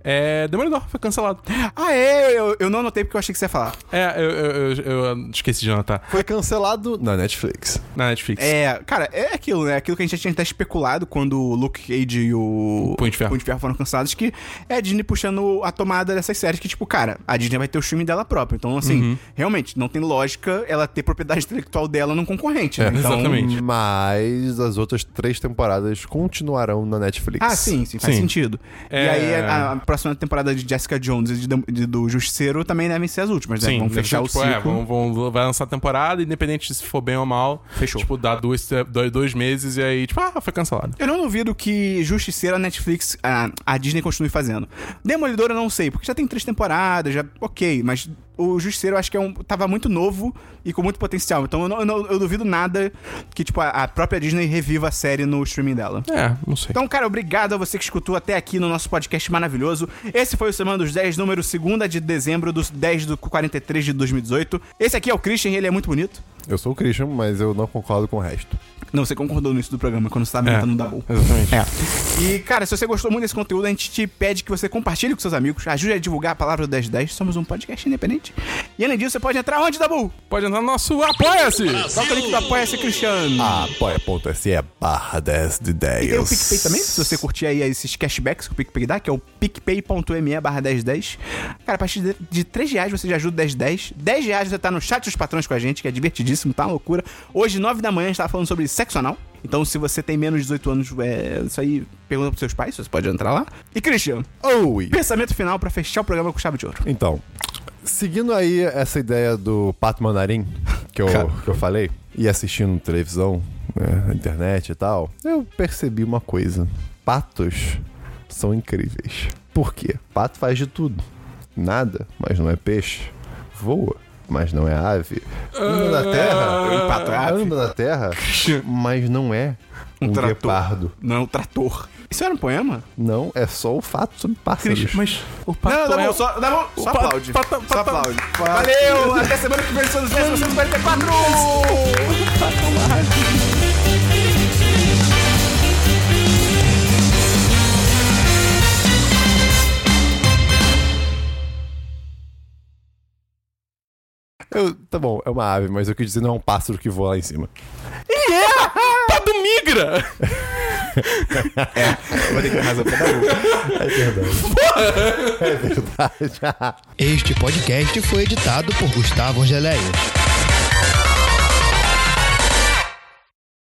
É, Demolidor foi cancelado. Ah, é? Eu, eu não anotei porque eu achei que você ia falar. É, eu, eu, eu- eu esqueci de anotar. Foi cancelado na Netflix. Na Netflix. É, cara, é aquilo, né? Aquilo que a gente já tinha até especulado quando o Luke Cage e o Punho de Ferro. foram cancelados, que é a Disney puxando a tomada dessas séries, que, tipo, cara, a Disney vai ter o filme dela própria. Então, assim, Uhum. realmente, não tem lógica ela ter propriedade intelectual dela num concorrente, né? É, Então, exatamente. Mas as outras três temporadas continuarão na Netflix. Ah, sim, sim, faz Sim. sentido. É. E aí a, a próxima temporada de Jessica Jones e de, de- do Justiceiro também devem ser as últimas, né? Sim, Vamos deve fechar ser, o tipo, ciclo. É, vão, vão- vai lançar a temporada, independente se for bem ou mal. Fechou. Tipo, dá dois, dois, dois meses e aí, tipo, ah, foi cancelado. Eu não duvido que Justiceiro a Netflix, a, a Disney continue fazendo. Demolidor eu não sei, porque já tem três temporadas, já ok, mas o Justiceiro eu acho que é um, tava muito novo e com muito potencial. Então eu, não, eu, não- eu duvido nada que, tipo, a, a própria Disney reviva a série no streaming dela. É, não sei. Então, cara, obrigado a você que escutou até aqui no nosso podcast maravilhoso. Esse foi o Semana dos 10, número 2 de dezembro dos 10 do 43 de 2018. Esse aqui é o Christian, ele é muito bonito. Eu sou o Christian, mas eu não concordo com o resto. Não, você concordou no início do programa, quando você tava É. inventando da Dabu. Exatamente. É. E, cara, se você gostou muito desse conteúdo, a gente te pede que você compartilhe com seus amigos, ajude a divulgar a palavra do 1010. Somos um podcast independente. E além disso, você pode entrar onde, Dabu? Pode entrar no nosso Apoia-se! Solta o link do Apoia-se, Cristiano. Apoia.se é barra 10 de 10. E tem o PicPay também, se você curtir aí esses cashbacks que o PicPay dá, que é o picpay.me barra 1010. Cara, a partir de, de 3 reais você já ajuda 1010. 10 reais você tá no chat dos patrões com a gente, que é divertidíssimo, tá uma loucura. Hoje, 9 da manhã, a gente tava falando sobre sexo anal. Então, se você tem menos de 18 anos, é, isso aí, pergunta pros seus pais, você pode entrar lá. E, Christian, Oi! pensamento final pra fechar o programa com chave de ouro. Então, seguindo aí essa ideia do Pato Mandarim, que eu, Cara. que eu falei, e assistindo televisão, né, na internet e tal, eu percebi uma coisa. Patos são incríveis. Por quê? Pato faz de tudo. Nada, mas não é peixe. Voa, mas não é ave. Anda na terra. Um pato é? Anda na terra, mas não é um, Um trator. Não é um trator. Isso era um poema? Não, é só o fato sobre pássaros. Christian, mas o Não, pato dá é... bom, só, dá bom, só pato- aplaude. pato- Só pato- aplaude. Valeu, até semana que vem, somos 10, 44! Eu- tá bom, é uma ave, mas eu quis dizer não é um pássaro que voa lá em cima. Pato migra! Vou ter que dar razão pra Dabu. É verdade. é verdade. Este podcast foi editado por Gustavo Angeléia.